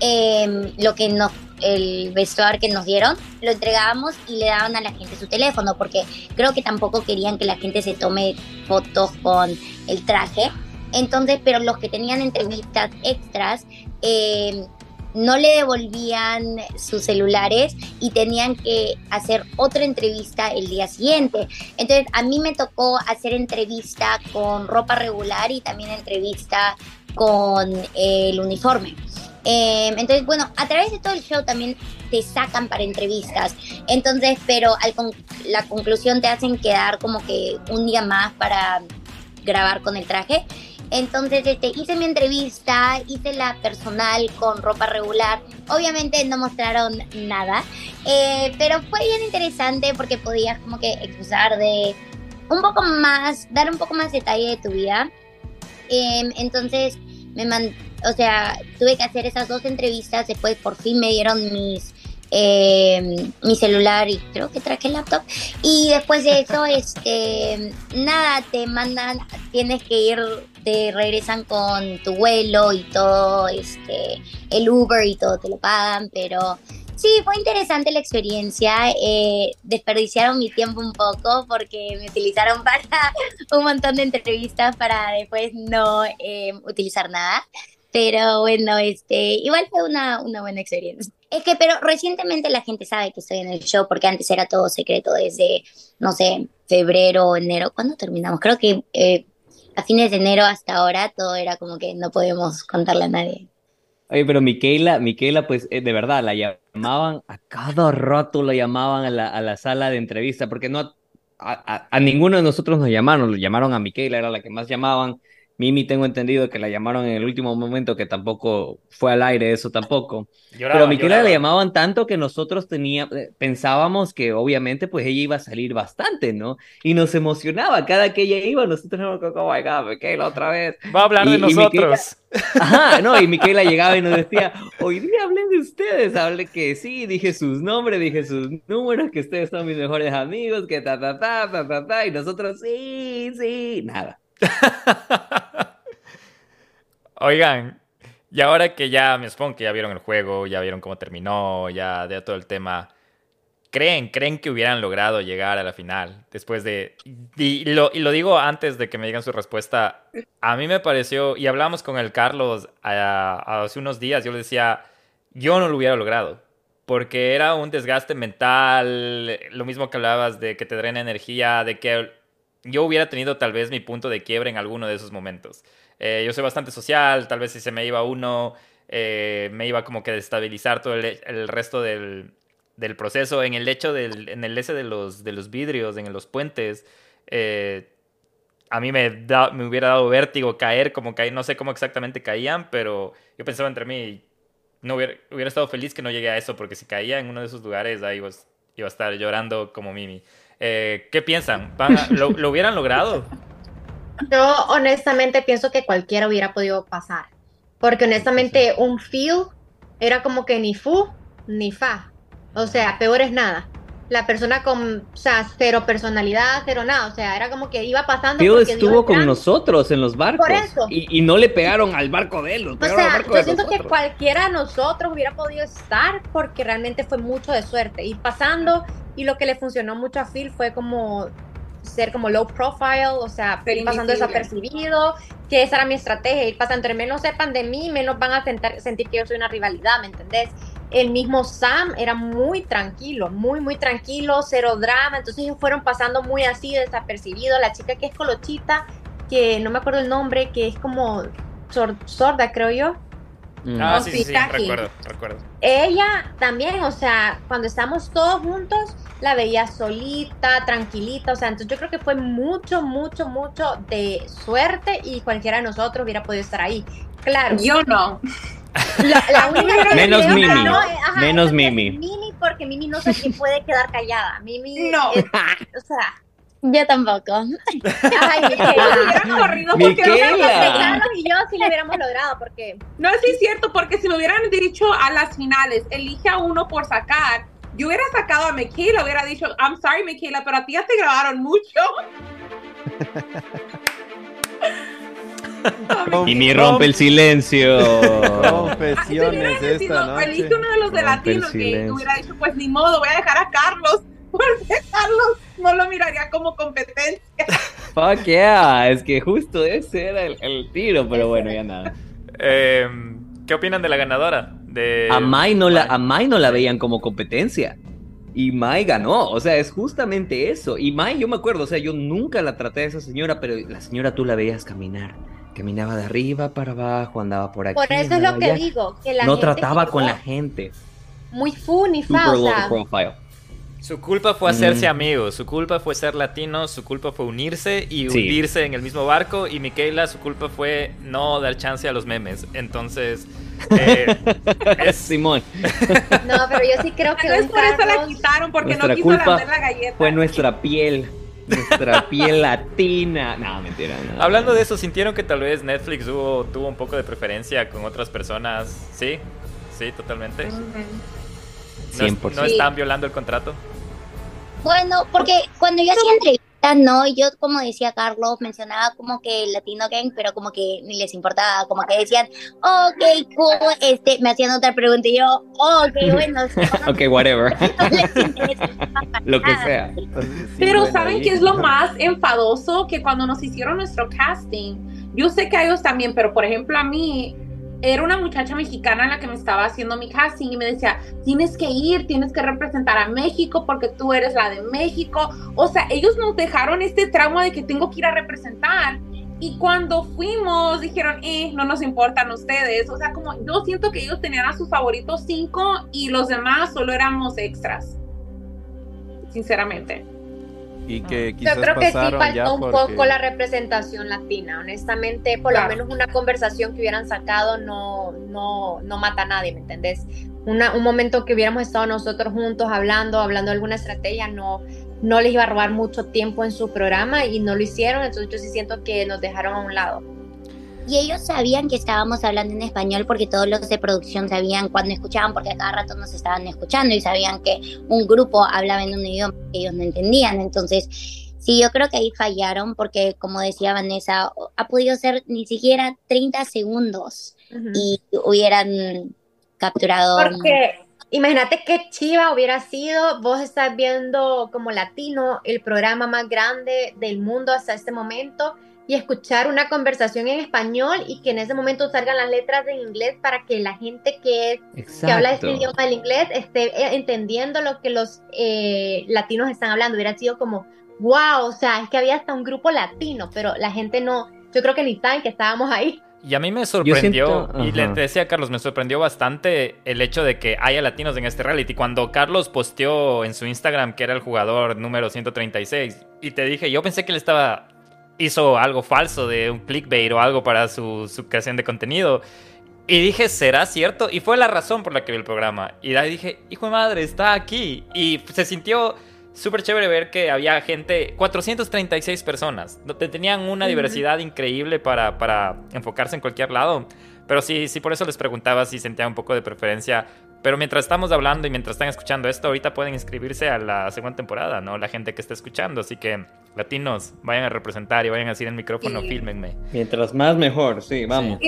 Speaker 6: eh, lo que nos, el vestuario que nos dieron, lo entregábamos y le daban a la gente su teléfono, porque creo que tampoco querían que la gente se tome fotos con el traje. Entonces, pero los que tenían entrevistas extras, eh, no le devolvían sus celulares y tenían que hacer otra entrevista el día siguiente. Entonces a mí me tocó hacer entrevista con ropa regular y también entrevista con el uniforme. Eh, entonces, bueno, a través de todo el show también te sacan para entrevistas. Entonces, pero al con la conclusión te hacen quedar como que un día más para grabar con el traje. Entonces, este, hice mi entrevista, hice la personal con ropa regular. Obviamente no mostraron nada, eh, pero fue bien interesante porque podías como que excusar de un poco más, dar un poco más detalle de tu vida. Eh, entonces, me man o sea, tuve que hacer esas dos entrevistas. Después, por fin me dieron mis eh, mi celular y creo que traje el laptop. Y después de eso, *laughs* este, nada, te mandan, tienes que ir, te regresan con tu vuelo y todo, este, el Uber y todo te lo pagan, pero Sí, fue interesante la experiencia. Eh, desperdiciaron mi tiempo un poco porque me utilizaron *laughs* para un montón de entrevistas para después no eh, utilizar nada. Pero bueno, este, igual fue una, una buena experiencia. Es que, pero recientemente la gente sabe que estoy en el show porque antes era todo secreto desde, no sé, febrero, enero. ¿Cuándo terminamos? Creo que eh, a fines de enero hasta ahora todo era como que no podíamos contarle a nadie.
Speaker 2: Oye, pero Miquela, Miquela, pues eh, de verdad, la llamaban, a cada rato la llamaban a la, a la sala de entrevista, porque no, a, a, ninguno de nosotros nos llamaron, lo llamaron a Miquela, era la que más llamaban. Mimi tengo entendido que la llamaron en el último momento, que tampoco fue al aire eso tampoco. Lloraba, Pero a Miquela la llamaban tanto que nosotros teníamos, eh, pensábamos que obviamente pues ella iba a salir bastante, ¿no? Y nos emocionaba cada que ella iba, nosotros éramos como, oh my God, Miquela otra vez.
Speaker 3: Va a hablar
Speaker 2: y,
Speaker 3: de nosotros.
Speaker 2: Miquela, *laughs* ajá, no, y Miquela llegaba y nos decía, hoy día hablé de ustedes, hablé que sí, dije sus nombres, dije sus números, que ustedes son mis mejores amigos, que ta, ta, ta, ta, ta, ta, y nosotros sí, sí, nada. *laughs*
Speaker 3: Oigan, y ahora que ya me supongo que ya vieron el juego, ya vieron cómo terminó, ya de todo el tema, ¿creen, creen que hubieran logrado llegar a la final después de... Y lo, digo antes de que me digan su respuesta, a mí me pareció, y hablamos con el Carlos a, hace unos días, yo le decía, yo no lo hubiera logrado. Porque era un desgaste mental, lo mismo que hablabas de que te drena energía, de que yo hubiera tenido tal vez mi punto de quiebre en alguno de esos momentos. Eh, yo soy bastante social, tal vez si se me iba uno, eh, me iba como que destabilizar todo el, el resto del, proceso. En el hecho del, en el ese de los, de los vidrios, en los puentes, eh, a mí me, da, me hubiera dado vértigo caer, como caer, no sé cómo exactamente caían, pero yo pensaba entre mí, no hubiera, hubiera estado feliz que no llegué a eso, porque si caía en uno de esos lugares, ahí iba, iba a estar llorando como Mimi. ¿Qué piensan? ¿Lo, ¿Lo, hubieran logrado?
Speaker 5: Yo honestamente pienso que cualquiera hubiera podido pasar. Porque honestamente un feel era como que ni fu ni fa. O sea, peor es nada. La persona con, o sea, cero personalidad, cero nada. O sea, era como que iba pasando.
Speaker 2: Phil estuvo con nosotros en los barcos.
Speaker 5: Por eso.
Speaker 2: Y, y, no le pegaron al barco de él.
Speaker 5: O sea, yo siento nosotros. que cualquiera de nosotros hubiera podido estar porque realmente fue mucho de suerte. Ir pasando y lo que le funcionó mucho a Phil fue como ser como low profile, o sea, ir pasando desapercibido, que esa era mi estrategia, ir pasando, entre menos sepan de mí, menos van a sentar, sentir que yo soy una rivalidad, ¿me entendés? El mismo Sam era muy tranquilo, muy, muy tranquilo, cero drama, entonces ellos fueron pasando muy así, desapercibido, la chica que es colochita, que no me acuerdo el nombre, que es como sorda, creo yo.
Speaker 3: Mm. Ah, sí, sí, sí, recuerdo, recuerdo.
Speaker 5: Ella también, o sea, cuando estamos todos juntos, la veía solita, tranquilita, o sea, entonces yo creo que fue mucho, mucho, mucho de suerte y cualquiera de nosotros hubiera podido estar ahí. Claro.
Speaker 1: Yo no.
Speaker 5: La, la única *laughs*
Speaker 2: menos
Speaker 5: que
Speaker 2: Mimi,
Speaker 5: no, ajá,
Speaker 2: menos Mimi.
Speaker 5: Mimi porque Mimi no se puede quedar callada. Mimi,
Speaker 1: no.
Speaker 5: Es, o sea,
Speaker 6: yo tampoco.
Speaker 5: Ay, *laughs* Miquela.
Speaker 1: corrido
Speaker 2: Miquela.
Speaker 5: y yo sí lo hubiéramos logrado porque
Speaker 1: no sí es cierto porque si me hubieran dicho a las finales elige a uno por sacar yo hubiera sacado a Miquela hubiera dicho I'm sorry Miquela pero a ti ya te grabaron mucho *laughs*
Speaker 2: y mi rompe el silencio.
Speaker 4: Confesiones esta noche.
Speaker 1: Elige uno de los de latino que hubiera dicho, pues ni modo, voy a dejar a Carlos, porque Carlos no lo miraría como competencia.
Speaker 2: Fuck yeah, es que justo ese era el, el tiro, pero bueno, ya nada.
Speaker 3: Eh, ¿Qué opinan de la ganadora? De...
Speaker 2: A Mai no la, a Mai no la veían como competencia. Y Mai ganó, o sea, es justamente eso. Y Mai, yo me acuerdo, o sea, yo nunca la traté a esa señora, pero la señora tú la veías caminar. Caminaba de arriba para abajo, andaba por aquí.
Speaker 5: Por eso es lo que allá. digo, que la
Speaker 2: no
Speaker 5: gente
Speaker 2: trataba con la gente.
Speaker 5: Muy fun y
Speaker 2: Super
Speaker 5: fa, o sea,
Speaker 2: profile.
Speaker 3: Su culpa fue hacerse
Speaker 2: Mm.
Speaker 3: amigos, su culpa fue ser latino, su culpa fue unirse y
Speaker 2: Sí.
Speaker 3: hundirse en el mismo barco. Y Miquela, su culpa fue no dar chance a los memes. Entonces, eh, *laughs* es,
Speaker 2: Simón,
Speaker 5: no, pero yo sí creo que
Speaker 1: Tal vez por eso la quitaron porque
Speaker 2: Nuestra
Speaker 1: no quiso
Speaker 2: culpa
Speaker 1: la galleta
Speaker 2: fue nuestra piel. Nuestra piel latina. No, mentira. no.
Speaker 3: hablando de eso, ¿sintieron que tal vez Netflix hubo, tuvo un poco de preferencia con otras personas? Sí, sí, totalmente.
Speaker 1: Ujú.
Speaker 3: ¿No, es-
Speaker 2: 100%.
Speaker 3: no están violando el contrato?
Speaker 6: Bueno, porque cuando yo hacía entrevistas no, yo como decía Carlos, mencionaba como que el Latino Gang, pero como que ni les importaba, como que decían, ok, cool, este, me hacían otra pregunta y yo, ok, *laughs* bueno.
Speaker 2: ok, whatever. *laughs* lo que sea.
Speaker 1: pero ¿saben qué es lo más enfadoso? Que cuando nos hicieron nuestro casting, yo sé que a ellos también, pero por ejemplo a mí, era una muchacha mexicana la que me estaba haciendo mi casting y me decía, tienes que ir, tienes que representar a México porque tú eres la de México. O sea, ellos nos dejaron este trauma de que tengo que ir a representar. Y cuando fuimos, dijeron, eh, no nos importan ustedes. O sea, como yo siento que ellos tenían a sus favoritos cinco y los demás solo éramos extras. Sinceramente.
Speaker 5: Y que Yo creo que sí faltó un poco la representación latina. Honestamente, por lo menos una conversación que hubieran sacado no, no, no mata a nadie, ¿me entendés? Una, un momento que hubiéramos estado nosotros juntos hablando, hablando de alguna estrategia, no, no les iba a robar mucho tiempo en su programa y no lo hicieron, entonces yo sí siento que nos dejaron a un lado.
Speaker 6: Y ellos sabían que estábamos hablando en español porque todos los de producción sabían cuando escuchaban, porque a cada rato nos estaban escuchando y sabían que un grupo hablaba en un idioma que ellos no entendían. Entonces, sí, yo creo que ahí fallaron porque, como decía Vanessa, ha podido ser ni siquiera 30 segundos y hubieran capturado.
Speaker 5: Porque imagínate que Chiva hubiera sido, vos estás viendo como latino el programa más grande del mundo hasta este momento y escuchar una conversación en español y que en ese momento salgan las letras en inglés para que la gente que, que habla este idioma del inglés esté eh, entendiendo lo que los eh, latinos están hablando. Hubiera sido como, wow, o sea, es que había hasta un grupo latino, pero la gente no, yo creo que ni saben que estábamos ahí.
Speaker 3: Y a mí me sorprendió, y le decía a Carlos, me sorprendió bastante el hecho de que haya latinos en este reality. Cuando Carlos posteó en su Instagram que era el jugador número 136, y te dije, yo pensé que él estaba hizo algo falso de un clickbait o algo para su, creación de contenido. Y dije, ¿será cierto? Y fue la razón por la que vi el programa. Y ahí dije, hijo de madre, está aquí. Y se sintió súper chévere ver que había gente, 436 personas. Tenían una diversidad increíble para, para enfocarse en cualquier lado. Pero sí, sí, por eso les preguntaba si sentía un poco de preferencia pero mientras estamos hablando y mientras están escuchando esto, ahorita pueden inscribirse a la segunda temporada, ¿no? La gente que está escuchando. Así que, latinos, vayan a representar y vayan a decir en el micrófono, fílmenme.
Speaker 2: Mientras más mejor, sí, vamos.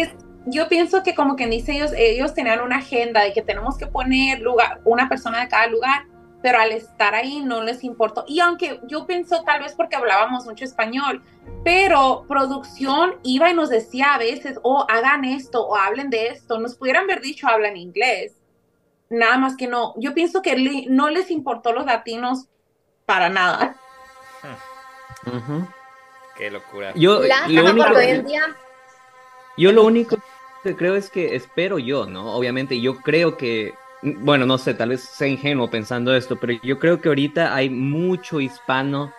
Speaker 1: yo pienso que como que dice ellos, ellos tenían una agenda de que tenemos que poner lugar, una persona de cada lugar, pero al estar ahí no les importó. Y aunque yo pienso tal vez porque hablábamos mucho español, pero producción iba y nos decía a veces, oh, hagan esto o hablen de esto, nos pudieran haber dicho hablan inglés nada más que no. Yo pienso que no les importó los latinos para nada.
Speaker 3: Qué locura.
Speaker 2: Yo lo, único, yo lo único que creo es que espero yo, ¿no? Obviamente yo creo que, bueno, no sé, tal vez sea ingenuo pensando esto, pero yo creo que ahorita hay mucho hispano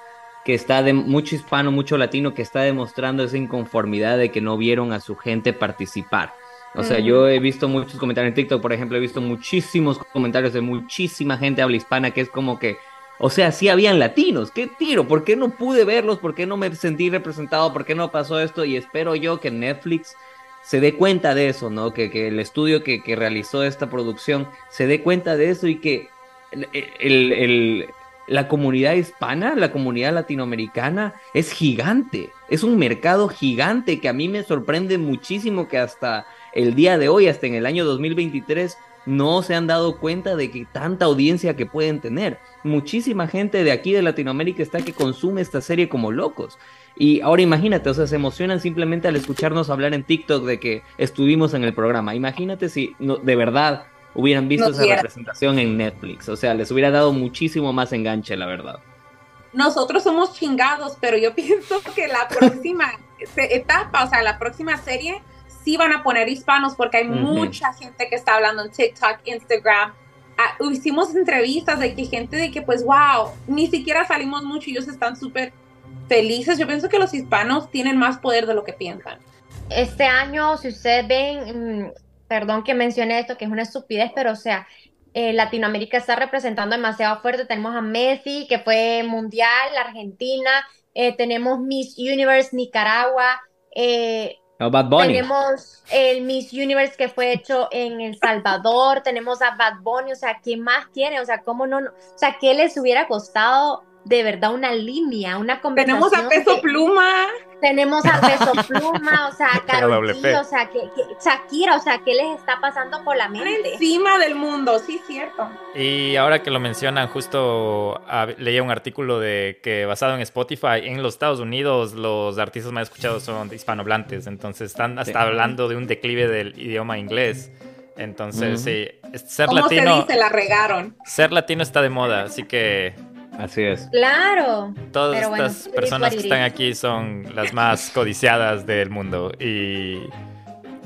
Speaker 2: que está de mucho hispano, mucho latino que está demostrando esa inconformidad de que no vieron a su gente participar. O sea, yo he visto muchos comentarios en TikTok, por ejemplo, he visto muchísimos comentarios de muchísima gente habla hispana que es como que, o sea, sí habían latinos, qué tiro, ¿por qué no pude verlos? ¿Por qué no me sentí representado? ¿Por qué no pasó esto? Y espero yo que Netflix se dé cuenta de eso, ¿no? Que, que el estudio que, que, realizó esta producción se dé cuenta de eso y que el, el, la comunidad hispana, la comunidad latinoamericana es gigante, es un mercado gigante que a mí me sorprende muchísimo que hasta el día de hoy, hasta en el año 2023, no se han dado cuenta de que tanta audiencia que pueden tener. Muchísima gente de aquí de Latinoamérica está que consume esta serie como locos. Y ahora imagínate, o sea, se emocionan simplemente al escucharnos hablar en TikTok de que estuvimos en el programa. Imagínate si no, de verdad hubieran visto esa representación en Netflix. O sea, les hubiera dado muchísimo más enganche, la verdad.
Speaker 1: Nosotros somos chingados, pero yo *laughs* pienso que la próxima etapa, o sea, la próxima serie sí van a poner hispanos porque hay mucha gente que está hablando en TikTok, Instagram. Ah, hicimos entrevistas de que gente de que pues wow, ni siquiera salimos mucho y ellos están súper felices. Yo pienso que los hispanos tienen más poder de lo que piensan.
Speaker 5: Este año, si ustedes ven, mm, perdón que mencione esto, que es una estupidez, pero o sea, eh, Latinoamérica está representando demasiado fuerte. Tenemos a Messi, que fue mundial, Argentina, eh, tenemos Miss Universe Nicaragua, eh, tenemos el Miss Universe que fue hecho en El Salvador, tenemos a Bad Bunny, o sea, ¿qué más quiere? O sea, ¿cómo no? O sea, ¿qué les hubiera costado de verdad una línea, una conversación.
Speaker 1: Tenemos a Peso
Speaker 5: que-
Speaker 1: Pluma.
Speaker 5: tenemos a Peso Pluma, o sea, *laughs* a Karol G, o sea, que, que- Shakira, o sea, ¿qué les está pasando por la
Speaker 1: Están
Speaker 5: mente?
Speaker 1: encima del mundo, sí, cierto.
Speaker 3: Y ahora que lo mencionan, justo ah, leía un artículo de que basado en Spotify, en los Estados Unidos los artistas más escuchados son hispanohablantes, entonces están hasta
Speaker 2: Sí.
Speaker 3: hablando de un declive del idioma inglés. Entonces,
Speaker 2: Ujú.
Speaker 3: sí, ser
Speaker 1: ¿Cómo se
Speaker 3: latino,
Speaker 1: dice? La regaron.
Speaker 3: ser latino está de moda, así que
Speaker 2: Así es.
Speaker 5: Claro.
Speaker 3: todas
Speaker 5: Pero
Speaker 3: estas personas que están aquí son las más codiciadas del mundo y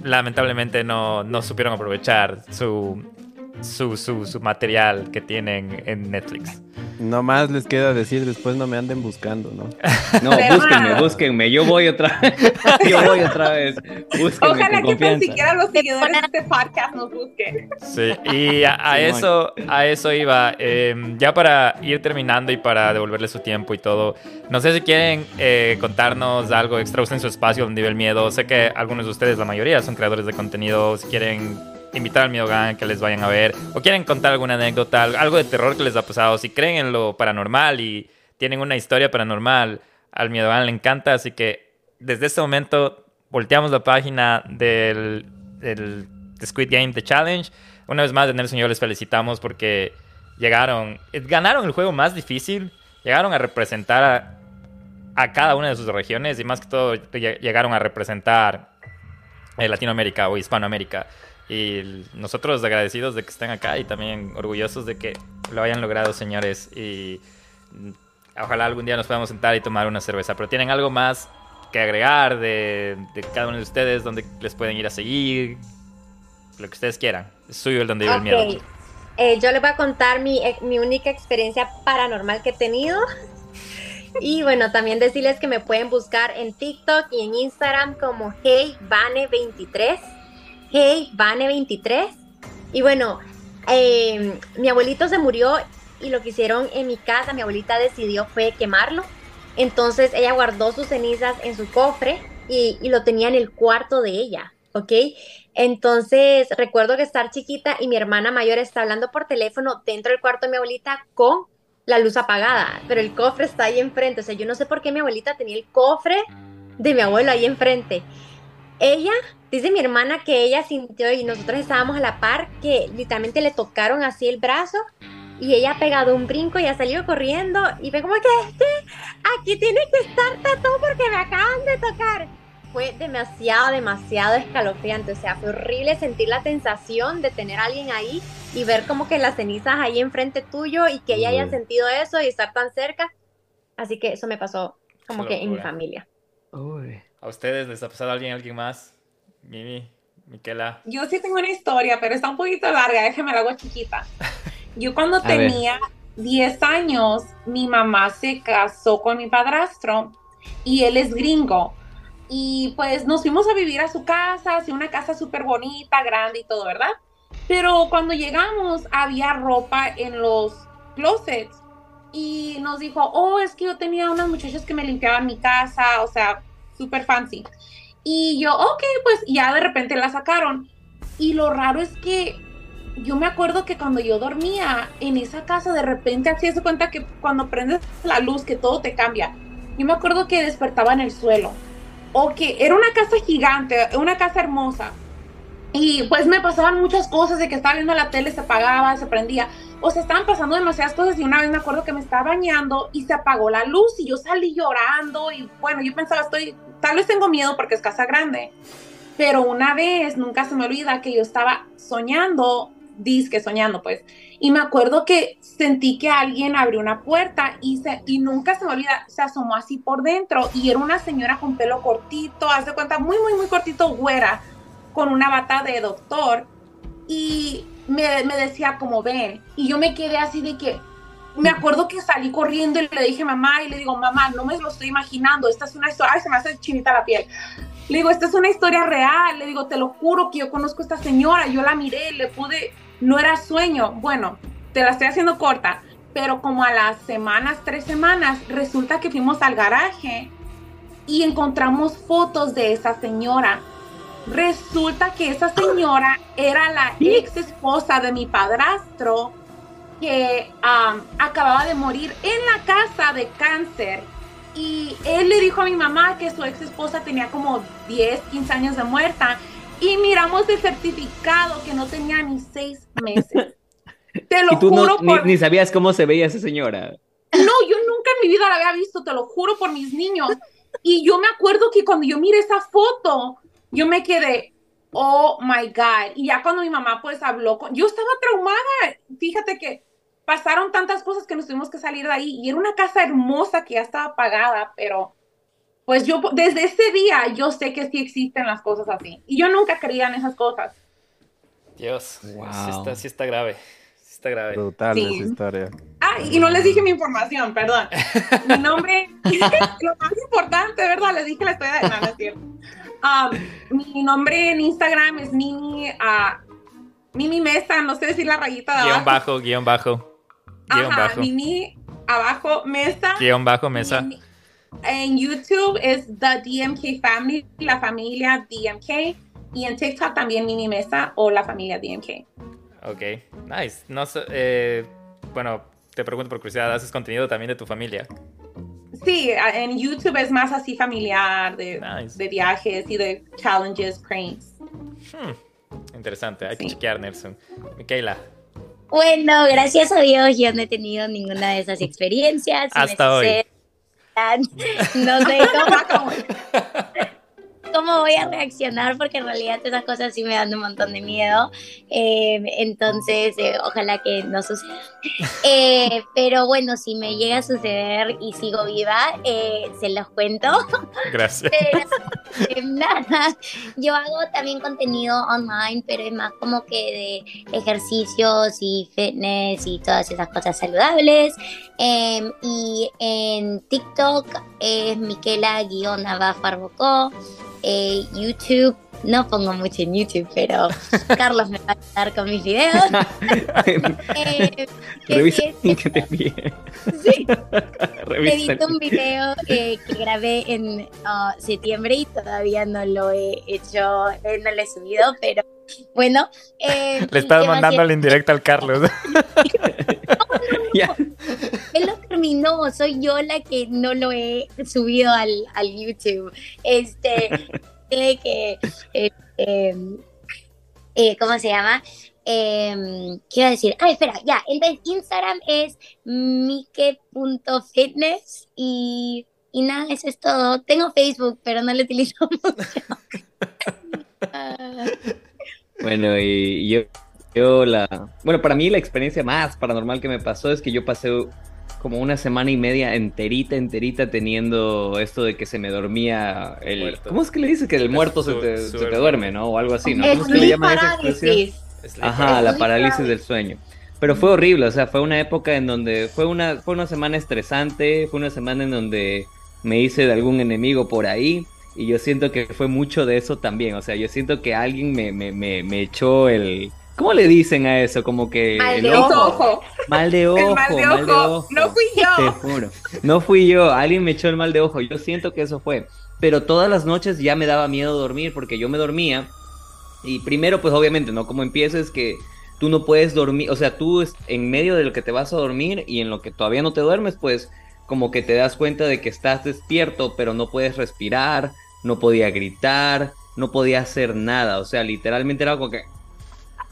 Speaker 3: lamentablemente no, no supieron aprovechar su, su, su, su material que tienen en Netflix.
Speaker 4: No más les queda decir, después no me anden buscando, ¿no? *laughs*
Speaker 2: No,
Speaker 1: Pero-
Speaker 2: búsquenme, búsquenme. Yo voy otra vez. *laughs* Yo voy otra vez. Búsquenme
Speaker 1: Ojalá
Speaker 2: con
Speaker 1: que
Speaker 2: confianza.
Speaker 1: siquiera los seguidores de este podcast nos busquen.
Speaker 3: Sí, y a, eso, a eso iba. Eh, ya para ir terminando y para devolverle su tiempo y todo, no sé si quieren eh, contarnos algo extra, usen su espacio donde vive el miedo. Sé que algunos de ustedes, la mayoría, son creadores de contenido. Si quieren invitar al Miedo Gang que les vayan a ver, o quieren contar alguna anécdota, algo de terror que les ha pasado, si creen en lo paranormal y tienen una historia paranormal, al Miedo Gang le encanta. Así que desde este momento volteamos la página del, del Squid Game, The Challenge. Una vez más, Nelson y yo les felicitamos porque llegaron, eh, ganaron el juego más difícil, llegaron a representar a, cada una de sus regiones y más que todo lle- llegaron a representar eh, Latinoamérica o Hispanoamérica. Y nosotros agradecidos de que estén acá y también orgullosos de que lo hayan logrado, señores. Y ojalá algún día nos podamos sentar y tomar una cerveza. Pero tienen algo más que agregar de, de cada uno de ustedes, donde les pueden ir a seguir, lo que ustedes quieran. Es suyo el donde vive el miedo.
Speaker 5: Eh, yo les voy a contar mi, eh, mi única experiencia paranormal que he tenido. Y bueno, también decirles que me pueden buscar en TikTok y en Instagram como HeyVane23. HeyVane23. Y bueno, eh, mi abuelito se murió y lo que hicieron en mi casa, mi abuelita decidió fue quemarlo. Entonces ella guardó sus cenizas en su cofre y, y lo tenía en el cuarto de ella, ¿ok? Entonces recuerdo que estar chiquita y mi hermana mayor está hablando por teléfono dentro del cuarto de mi abuelita con la luz apagada, pero el cofre está ahí enfrente. O sea, yo no sé por qué mi abuelita tenía el cofre de mi abuelo ahí enfrente. Ella, dice mi hermana que ella sintió y nosotros estábamos a la par que literalmente le tocaron así el brazo y ella ha pegado un brinco y ha salido corriendo y fue como que este, aquí tiene que estar Tato porque me acaban de tocar. Fue demasiado, demasiado escalofriante. O sea, fue horrible sentir la sensación de tener a alguien ahí y ver como que las cenizas ahí enfrente tuyo y que ella haya sentido eso y estar tan cerca. Así que eso me pasó como
Speaker 3: Qué
Speaker 5: que en mi familia.
Speaker 2: Uy.
Speaker 3: ¿A ustedes les ha pasado alguien, alguien más? Mimi, Miquela.
Speaker 1: Yo sí tengo una historia, pero está un poquito larga, déjame la hago chiquita. *laughs* Yo cuando
Speaker 2: ver.
Speaker 1: tenía 10 años, mi mamá se casó con mi padrastro y él es gringo. Y pues nos fuimos a vivir a su casa, así una casa súper bonita, grande y todo, ¿verdad? Pero cuando llegamos había ropa en los closets y nos dijo, oh, es que yo tenía unas muchachas que me limpiaban mi casa, o sea, súper fancy. Y yo, ok, pues ya de repente la sacaron. Y lo raro es que yo me acuerdo que cuando yo dormía en esa casa, de repente así se cuenta que cuando prendes la luz, que todo te cambia. Yo me acuerdo que despertaba en el suelo. O que era una casa gigante, una casa hermosa. Y pues me pasaban muchas cosas de que estaba viendo la tele, se apagaba, se prendía. O sea, estaban pasando demasiadas cosas y una vez me acuerdo que me estaba bañando y se apagó la luz y yo salí llorando y bueno, yo pensaba, estoy, tal vez tengo miedo porque es casa grande. Pero una vez, nunca se me olvida que yo estaba soñando, disque soñando pues, y me acuerdo que sentí que alguien abrió una puerta y, se, y nunca se me olvida, se asomó así por dentro y era una señora con pelo cortito, haz de cuenta, muy, muy, muy cortito, güera, con una bata de doctor y me, decía como ven, y yo me quedé así de que, me acuerdo que salí corriendo y le dije mamá y le digo, mamá, no me lo estoy imaginando, esta es una historia, ay, se me hace chinita la piel. Le digo, esta es una historia real. Le digo, te lo juro que yo conozco a esta señora. Yo la miré, le pude, no era sueño. Bueno, te la estoy haciendo corta. Pero como a las semanas, tres semanas, resulta que fuimos al garaje y encontramos fotos de esa señora. Resulta que esa señora era la ex esposa de mi padrastro que um, acababa de morir en la casa de cáncer y él le dijo a mi mamá que su ex esposa tenía como 10, 15 años de muerta y miramos el certificado que no tenía ni seis meses. *laughs* Te lo
Speaker 2: Y tú
Speaker 1: juro
Speaker 2: no,
Speaker 1: por...
Speaker 2: ni, ni sabías cómo se veía esa señora.
Speaker 1: No, yo nunca en mi vida la había visto, te lo juro por mis niños. Y yo me acuerdo que cuando yo miré esa foto, yo me quedé, oh my God. Y ya cuando mi mamá pues habló con, yo estaba traumada. Fíjate que pasaron tantas cosas que nos tuvimos que salir de ahí. Y era una casa hermosa que ya estaba pagada, pero pues yo desde ese día yo sé que sí existen las cosas así. Y yo nunca creía en esas cosas.
Speaker 3: Dios,
Speaker 2: Wow.
Speaker 3: sí, está, sí está grave. Sí está grave.
Speaker 4: Brutal
Speaker 1: Sí.
Speaker 4: esa historia.
Speaker 1: Ah, y no les dije mi información, perdón. Mi nombre, *laughs* lo más importante, ¿verdad? Les dije la historia de... No, no es cierto. Um, mi nombre en Instagram es Mimi, ah, Mimi Mesa, no sé decir la rayita de
Speaker 3: Guión
Speaker 1: abajo.
Speaker 3: bajo, guion bajo. Guión
Speaker 1: Ajá,
Speaker 3: bajo.
Speaker 1: Mimi abajo Mesa.
Speaker 3: Guión bajo, mesa.
Speaker 1: En YouTube es The DMK Family, la familia DMK. Y en TikTok también Mimi Mesa o la familia DMK.
Speaker 3: Ok, nice. No eh, bueno, te pregunto por curiosidad, ¿haces contenido también de tu familia?
Speaker 1: Sí, en YouTube es más así familiar, de,
Speaker 3: Nice.
Speaker 1: de viajes y de challenges, pranks.
Speaker 3: Hmm, interesante, hay que chequear, Nelson. Micaela,
Speaker 6: Bueno, gracias a Dios yo no he tenido ninguna de esas experiencias.
Speaker 3: Hasta hoy.
Speaker 6: suceden, *laughs* No sé cómo, *laughs* cómo voy a reaccionar porque en realidad esas cosas sí me dan un montón de miedo. Eh, entonces, eh, ojalá que no suceda. Eh, pero bueno, si me llega a suceder y sigo viva, se los cuento.
Speaker 3: gracias.
Speaker 6: Pero nada, yo hago también contenido online, pero es más como que de ejercicios y fitness y todas esas cosas saludables. Em, y en TikTok es Miquela-Barbocó. Eh, YouTube, no pongo mucho en YouTube, pero *laughs* Carlos me va a ayudar con mis videos. *laughs* Eh, que
Speaker 2: Revisa link que te envié.
Speaker 6: sí, *laughs* edité un video eh, que grabé en ah, septiembre y todavía no lo he hecho, eh, no lo he subido, pero bueno. eh,
Speaker 3: Le estás
Speaker 6: que
Speaker 3: mandando la indirecta al Carlos.
Speaker 6: Él lo terminó, soy yo la que no lo he subido al, al YouTube. Este, *laughs* tiene que, eh, eh, eh, ¿cómo se llama? Eh, ¿Qué iba a decir? Ah, espera, ya. Entonces, Instagram es mike.fitness y, y nada, eso es todo. Tengo Facebook, pero no lo utilizo *laughs* mucho. *laughs*
Speaker 2: Bueno, y yo, yo la... Bueno, para mí la experiencia más paranormal que me pasó es que yo pasé como una semana y media enterita, enterita teniendo esto de que se me dormía el...
Speaker 3: Muerto.
Speaker 2: ¿Cómo es que le dice que el muerto se te, se te duerme, no? O algo así, ¿no? ¿Cómo es que le llaman esa expresión? Ajá, la parálisis. del sueño. Pero fue horrible, o sea, fue una época en donde fue una, fue una semana estresante, fue una semana en donde me hice de algún enemigo por ahí y yo siento que fue mucho de eso también, o sea, yo siento que alguien me, me, me, me echó el... ¿Cómo le dicen a eso? Como que...
Speaker 1: Mal
Speaker 2: el
Speaker 1: de
Speaker 2: ojo.
Speaker 1: ojo.
Speaker 2: Mal de ojo,
Speaker 1: El mal de ojo. No fui
Speaker 2: Te
Speaker 1: yo.
Speaker 2: juro. No fui yo, alguien me echó el mal de ojo. Yo siento que eso fue. Pero todas las noches ya me daba miedo dormir porque yo me dormía. Y primero, pues obviamente, ¿no? Como empieces que tú no puedes dormir. O sea, tú es- en medio de lo que te vas a dormir y en lo que todavía no te duermes, pues como que te das cuenta de que estás despierto, pero no puedes respirar, no podía gritar, no podía hacer nada. O sea, literalmente era como que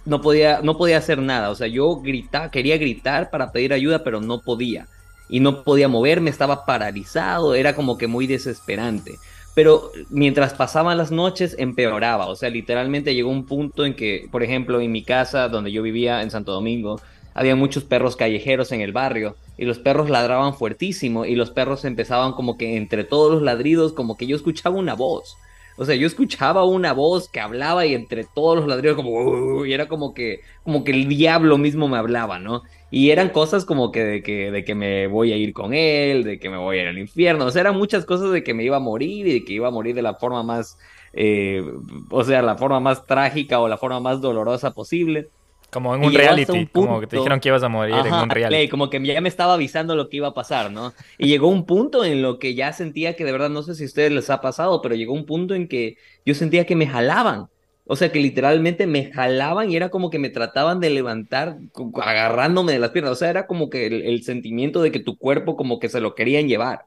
Speaker 2: no podía, no podía hacer nada. O sea, yo gritaba, quería gritar para pedir ayuda, pero no podía. Y no podía moverme, estaba paralizado, era como que muy desesperante. Pero mientras pasaban las noches empeoraba. O sea, literalmente llegó un punto en que, por ejemplo, en mi casa, donde yo vivía en Santo Domingo, había muchos perros callejeros en el barrio y los perros ladraban fuertísimo y los perros empezaban como que entre todos los ladridos, como que yo escuchaba una voz. O sea, yo escuchaba una voz que hablaba y entre todos los ladridos como y era como que como que el diablo mismo me hablaba, ¿no? Y eran cosas como que de que de que me voy a ir con él, de que me voy a ir al infierno, o sea, eran muchas cosas de que me iba a morir y de que iba a morir de la forma más eh, o sea, la forma más trágica o la forma más dolorosa posible.
Speaker 3: Como en un reality,
Speaker 2: un
Speaker 3: como que te dijeron que ibas a morir en un reality.
Speaker 2: play, como que ya me estaba avisando lo que iba a pasar, ¿no? Y llegó un punto en lo que ya sentía que de verdad, no sé si a ustedes les ha pasado, pero llegó un punto en que yo sentía que me jalaban, o sea, que literalmente me jalaban y era como que me trataban de levantar agarrándome de las piernas. O sea, era como que el, el sentimiento de que tu cuerpo como que se lo querían llevar.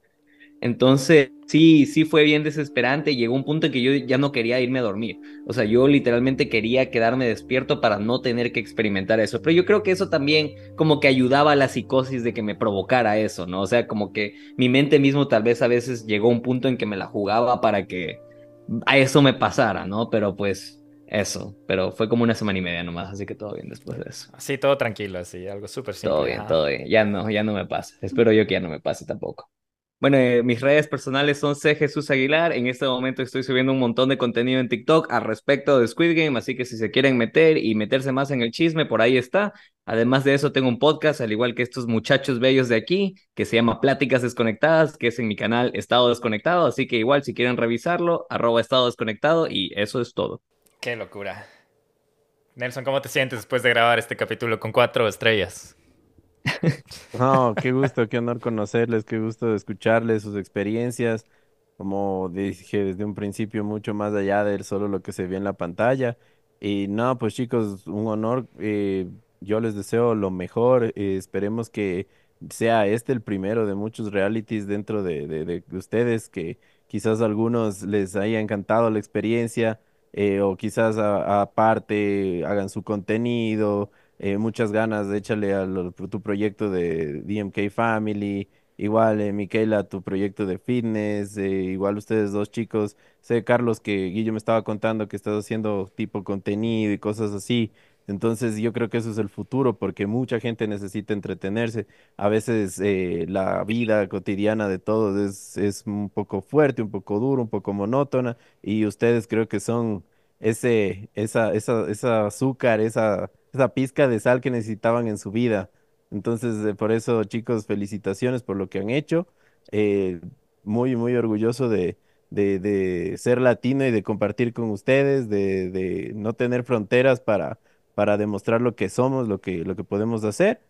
Speaker 2: Entonces, sí, sí fue bien desesperante. Llegó un punto en que yo ya no quería irme a dormir. O sea, yo literalmente quería quedarme despierto para no tener que experimentar eso. Pero yo creo que eso también como que ayudaba a la psicosis de que me provocara eso, ¿no? O sea, como que mi mente mismo tal vez a veces llegó a un punto en que me la jugaba para que a eso me pasara, ¿no? Pero pues eso, pero fue como una semana y media nomás, así que todo bien después de eso.
Speaker 3: Así, todo tranquilo, así, algo súper simple.
Speaker 2: Todo bien, todo bien. Ya no, ya no me pasa. Espero yo que ya no me pase tampoco. Bueno, eh, mis redes personales son C. Jesús Aguilar. En este momento estoy subiendo un montón de contenido en TikTok al respecto de Squid Game, así que si se quieren meter y meterse más en el chisme, por ahí está. Además de eso, tengo un podcast, al igual que estos muchachos bellos de aquí, que se llama Pláticas Desconectadas, que es en mi canal Estado Desconectado, así que igual si quieren revisarlo, arroba Estado Desconectado y eso es todo.
Speaker 3: Qué locura. Nelson, ¿cómo te sientes después de grabar este capítulo con cuatro estrellas?
Speaker 4: No, qué gusto, qué honor conocerles, qué gusto escucharles sus experiencias. Como dije desde un principio, mucho más allá de solo lo que se ve en la pantalla. Y no, pues chicos, un honor. eh, yo les deseo lo mejor. eh, esperemos que sea este el primero de muchos realities dentro de, de, de ustedes, que quizás a algunos les haya encantado la experiencia, eh, o quizás aparte hagan su contenido eh, muchas ganas, échale a tu proyecto de DMK Family, igual eh, tu proyecto de fitness, eh, igual ustedes dos chicos, sé Carlos que Guillo me estaba contando que estás haciendo tipo contenido y cosas así, entonces yo creo que eso es el futuro porque mucha gente necesita entretenerse, a veces eh, la vida cotidiana de todos es, es un poco fuerte, un poco duro, un poco monótona y ustedes creo que son ese, esa, esa, esa azúcar, esa, esa pizca de sal que necesitaban en su vida. Entonces, eh, por eso, chicos, felicitaciones por lo que han hecho. Eh, muy, muy orgulloso de, de, de ser latino y de compartir con ustedes, de, de no tener fronteras para, para demostrar lo que somos, lo que, lo que podemos hacer.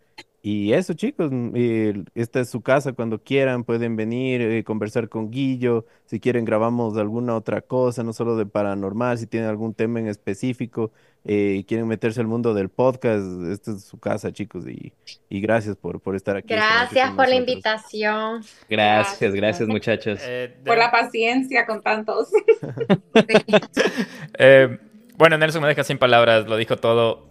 Speaker 4: Y eso, chicos, mm, eh, esta es su casa cuando quieran, pueden venir, eh, conversar con Guillo, si quieren grabamos alguna otra cosa, no solo de paranormal, si tienen algún tema en específico eh, y quieren meterse al mundo del podcast, esta es su casa, chicos, y, y gracias por, por estar aquí.
Speaker 5: Gracias por la invitación.
Speaker 2: Gracias,
Speaker 1: Gracias.
Speaker 2: gracias muchachos.
Speaker 3: Eh,
Speaker 1: Por la paciencia con tantos. *laughs*
Speaker 3: Eh, bueno, Nelson me deja sin palabras, lo dijo todo.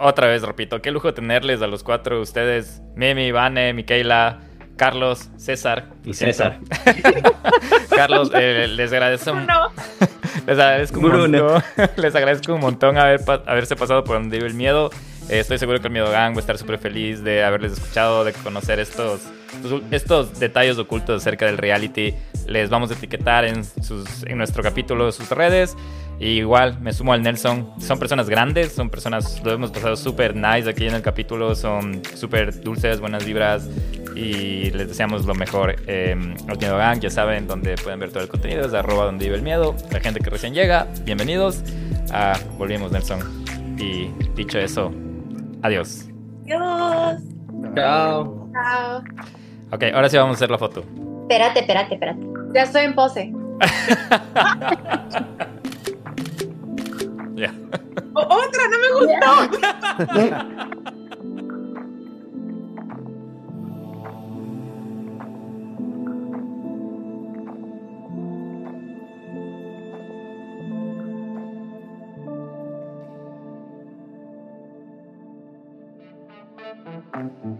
Speaker 3: Otra vez, repito, qué lujo tenerles a los cuatro, ustedes, Mimi, Vane, Micaela, Carlos, César.
Speaker 2: Y César. *laughs*
Speaker 3: Carlos, eh, les agradezco,
Speaker 1: No. *laughs*
Speaker 3: les agradezco un
Speaker 2: Bruno.
Speaker 3: montón, *laughs* les agradezco un montón haber, pa- haberse pasado por donde vive el miedo. Eh, estoy seguro que el Miedo Gang va a estar súper feliz de haberles escuchado, de conocer estos, estos, estos detalles ocultos acerca del reality. Les vamos a etiquetar en, sus, en nuestro capítulo, sus redes. Y igual me sumo al Nelson. Son personas grandes, son personas, lo hemos pasado súper nice aquí en el capítulo. Son súper dulces, buenas vibras. Y les deseamos lo mejor. Eh, al Miedo Gang, ya saben, donde pueden ver todo el contenido. Es arroba donde vive el miedo. La gente que recién llega, bienvenidos. Ah, volvimos, Nelson. Y dicho eso, adiós.
Speaker 1: Dios.
Speaker 2: Chao.
Speaker 1: Chao.
Speaker 3: Ok, ahora sí vamos a hacer la foto.
Speaker 5: Espérate, espérate, espérate.
Speaker 1: Ya estoy en pose. *laughs* Otra, no me gustó. Yeah. *laughs*